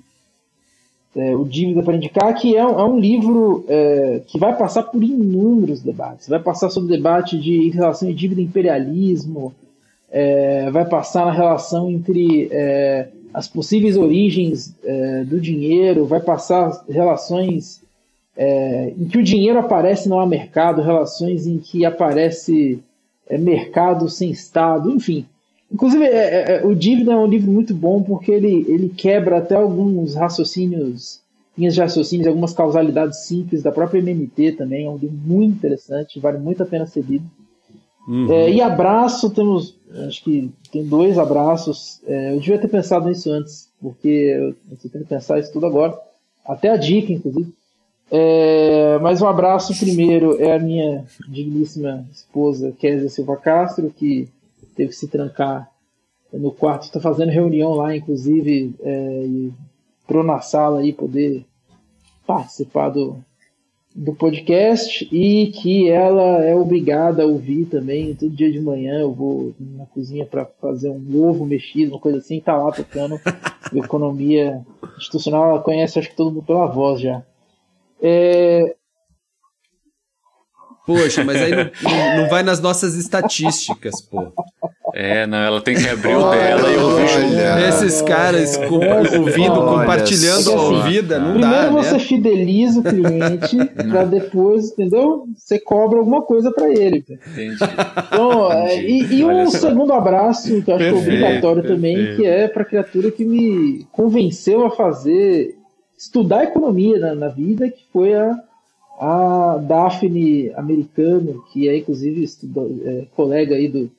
é, o Dívida para indicar, que é um, é um livro é, que vai passar por inúmeros debates. Vai passar sobre o debate de relação de dívida e imperialismo, é, vai passar na relação entre é, as possíveis origens é, do dinheiro, vai passar relações é, em que o dinheiro aparece não há mercado, relações em que aparece é, mercado sem Estado, enfim. Inclusive, o Dívida é um livro muito bom porque ele, ele quebra até alguns raciocínios, linhas de raciocínios, algumas causalidades simples da própria MMT também. É um livro muito interessante, vale muito a pena ser lido. Uhum. É, e abraço, temos, acho que tem dois abraços. É, eu devia ter pensado nisso antes, porque eu tendo que pensar isso tudo agora. Até a dica, inclusive. É, mas um abraço primeiro é a minha digníssima esposa, Kézia Silva Castro, que teve que se trancar no quarto, está fazendo reunião lá, inclusive, é, e pro na sala aí poder participar do, do podcast e que ela é obrigada a ouvir também. Todo dia de manhã eu vou na cozinha para fazer um ovo mexido, uma coisa assim, tá lá tocando *laughs* economia institucional. Ela conhece, acho que todo mundo pela voz já. É, Poxa, mas aí não, não- não vai nas nossas estatísticas, pô. É, não, ela tem que abrir o Olha, dela e ouvir junto. olha. Esses caras com- Olha ouvindo, só. compartilhando a Olha ouvida, não primeiro dá, você né? fideliza o cliente *laughs* para depois, entendeu? Você cobra alguma coisa para ele. Entendi. Então, é, e, e Olha um só. segundo abraço, que eu acho que é Perfeito, obrigatório também, perfeito. que é para a criatura que me convenceu a fazer, estudar economia na, na vida, que foi a A Daphne Americano, que é inclusive estudo, é, colega aí do,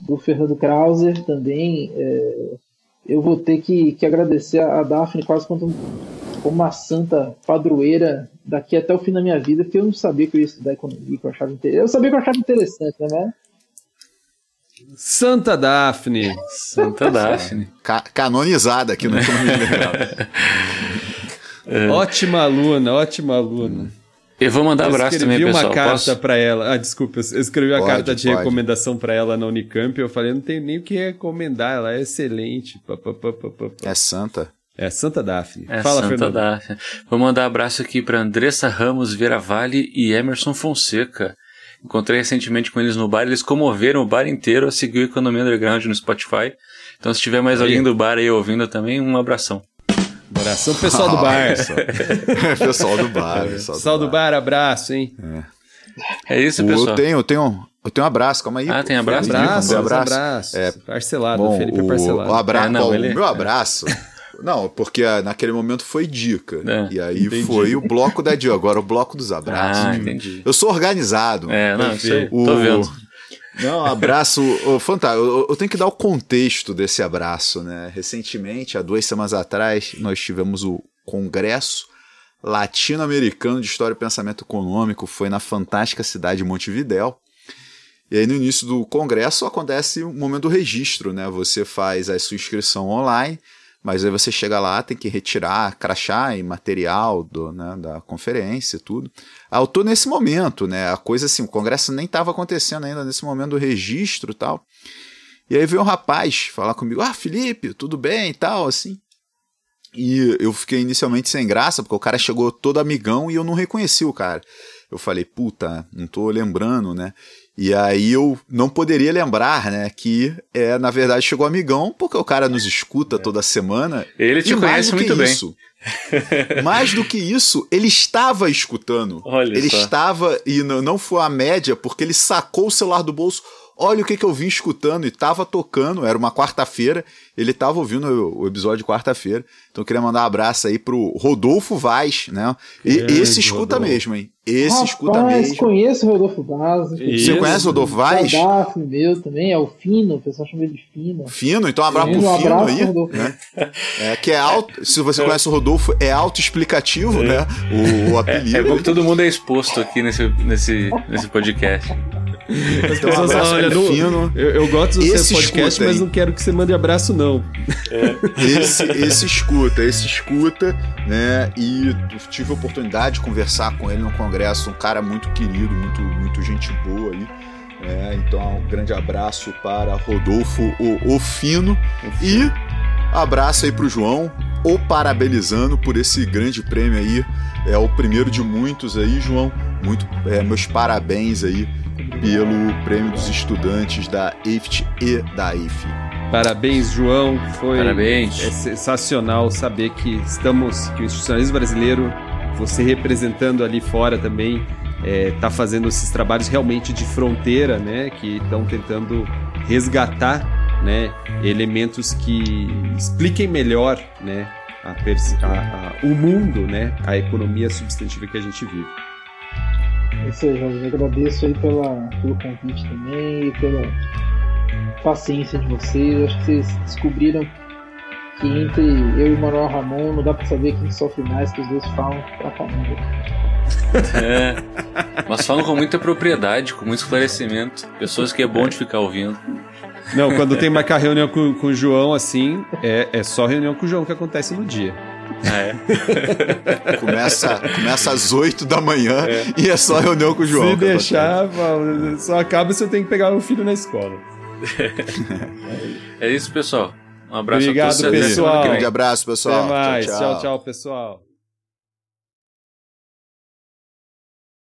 do Fernando Krauser também, é, eu vou ter que, que agradecer a Daphne quase como, como uma santa padroeira daqui até o fim da minha vida, porque eu não sabia que eu ia estudar economia, que eu achava interessante. Eu sabia que eu achava interessante, né? Santa Daphne. Santa Daphne. Ca canonizada aqui no Economia Liberal. *laughs* É. Ótima aluna, ótima aluna. Eu vou mandar abraço também, pessoal. Eu escrevi uma carta para ela. Ah, desculpa, eu escrevi uma Pode, carta de pode. recomendação para ela na Unicamp. Eu falei, não tenho nem o que recomendar, ela é excelente. Pá, pá, pá, pá, pá, pá. É santa. É Santa Daphne. É Fala, Santa Fernando. Daphne. Vou mandar abraço aqui para Andressa Ramos Vieira Vale e Emerson Fonseca. Encontrei recentemente com eles no bar, eles comoveram o bar inteiro a seguir o Economia Underground no Spotify. Então, se tiver mais Aí. alguém do bar aí ouvindo também, um abração. Abração, *laughs* pessoal do bar. pessoal do bar. Pessoal, Pessoal do bar, abraço, hein? É isso, Eu pessoal. tenho, eu tenho, eu tenho um abraço, calma aí. Ah, tem abraço? Abraço, Tem abraço. abraço. É, parcelado, Bom, Felipe o, parcelado. o, abra... É, não, Bom, ele- meu abraço. *laughs* Não, porque ah, naquele momento foi dica. É, e aí entendi. foi o bloco da dica, agora o bloco dos abraços. Ah, entendi. Eu sou organizado. É, não, isso aí, O- tô vendo. Não, abraço. Fantástico. Eu, eu tenho que dar o contexto desse abraço, né? Recentemente, há duas semanas atrás, nós tivemos o Congresso Latino-Americano de História e Pensamento Econômico. Foi na fantástica cidade de Montevidéu. E aí, no início do congresso, acontece o momento do registro, né? Você faz a sua inscrição online, mas aí você chega lá, tem que retirar crachá e material do, né, da conferência e tudo. Ah, eu tô nesse momento, né? A coisa assim, o congresso nem estava acontecendo ainda nesse momento do registro e tal. E aí veio um rapaz falar comigo: Ah, Felipe, tudo bem e tal, assim. E eu fiquei inicialmente sem graça, porque o cara chegou todo amigão e eu não reconheci o cara. Eu falei, puta, não tô lembrando, né? E aí eu não poderia lembrar, né, que é, na verdade chegou amigão, porque o cara nos escuta toda semana. Ele te E conhece muito bem. isso, *laughs* mais do que isso, ele estava escutando. Olha ele só. estava, e não não foi a média, porque ele sacou o celular do bolso. Olha o que, que eu vim escutando e tava tocando, era uma quarta-feira, ele tava ouvindo o, episódio de quarta-feira. Então eu queria mandar um abraço aí pro Rodolfo Vaz, né? E, Grande esse escuta Rodolfo. mesmo, hein? Esse Rapaz, escuta mesmo. conheço o Rodolfo Vaz. Você conhece o Rodolfo Vaz? O meu também, é o Fino, o pessoal chama ele de Fino. Fino, então um abraço Fino, pro um Fino abraço aí. pro Rodolfo. né? É, que é alto. Se você conhece o Rodolfo, é autoexplicativo, né? O, o apelido. É bom que todo mundo é exposto aqui nesse, nesse, nesse podcast. Então, um Pessoas abraço falam, olha, pro não- Fino. eu, eu gosto do Esse seu podcast, escuta, mas hein? não quero que você mande abraço, não. Esse, esse escuta, esse escuta, né? E tive a oportunidade de conversar com ele no congresso, um cara muito querido, muito, muito gente boa aí. né? então, um grande abraço para Rodolfo o, o Fino. E abraço aí pro João, o parabenizando por esse grande prêmio aí. É o primeiro de muitos aí, João. Muito, é, meus parabéns aí pelo prêmio dos estudantes da IFT e da IFE. Parabéns, João. Foi Parabéns. É sensacional saber que estamos, que o institucionalismo brasileiro, você representando ali fora também, está fazendo esses trabalhos realmente de fronteira, né? Que estão tentando resgatar, né? Elementos que expliquem melhor, né? A, a- a- o mundo, né? A economia substantiva que a gente vive. É Isso aí, Jorge. Eu agradeço aí pela, pelo convite também e pela paciência de vocês. Acho que vocês descobriram que entre eu e o Manuel Ramon não dá pra saber quem sofre mais, que os dois falam pra caramba. É. Mas falam com muita propriedade, com muito esclarecimento. Pessoas que é bom de ficar ouvindo. Não, quando tem marcar reunião com, com o João, assim, é, é só reunião com o João que acontece no dia. Ah, é. *laughs* Começa, começa às 8 da manhã e é só reunião com o João. Se deixar, Paulo, só acaba se eu tenho que pegar o filho na escola. *laughs* É isso, pessoal. Um abraço Obrigado, a todos. até pessoal. Um grande abraço, pessoal. Até mais. tchau, tchau pessoal.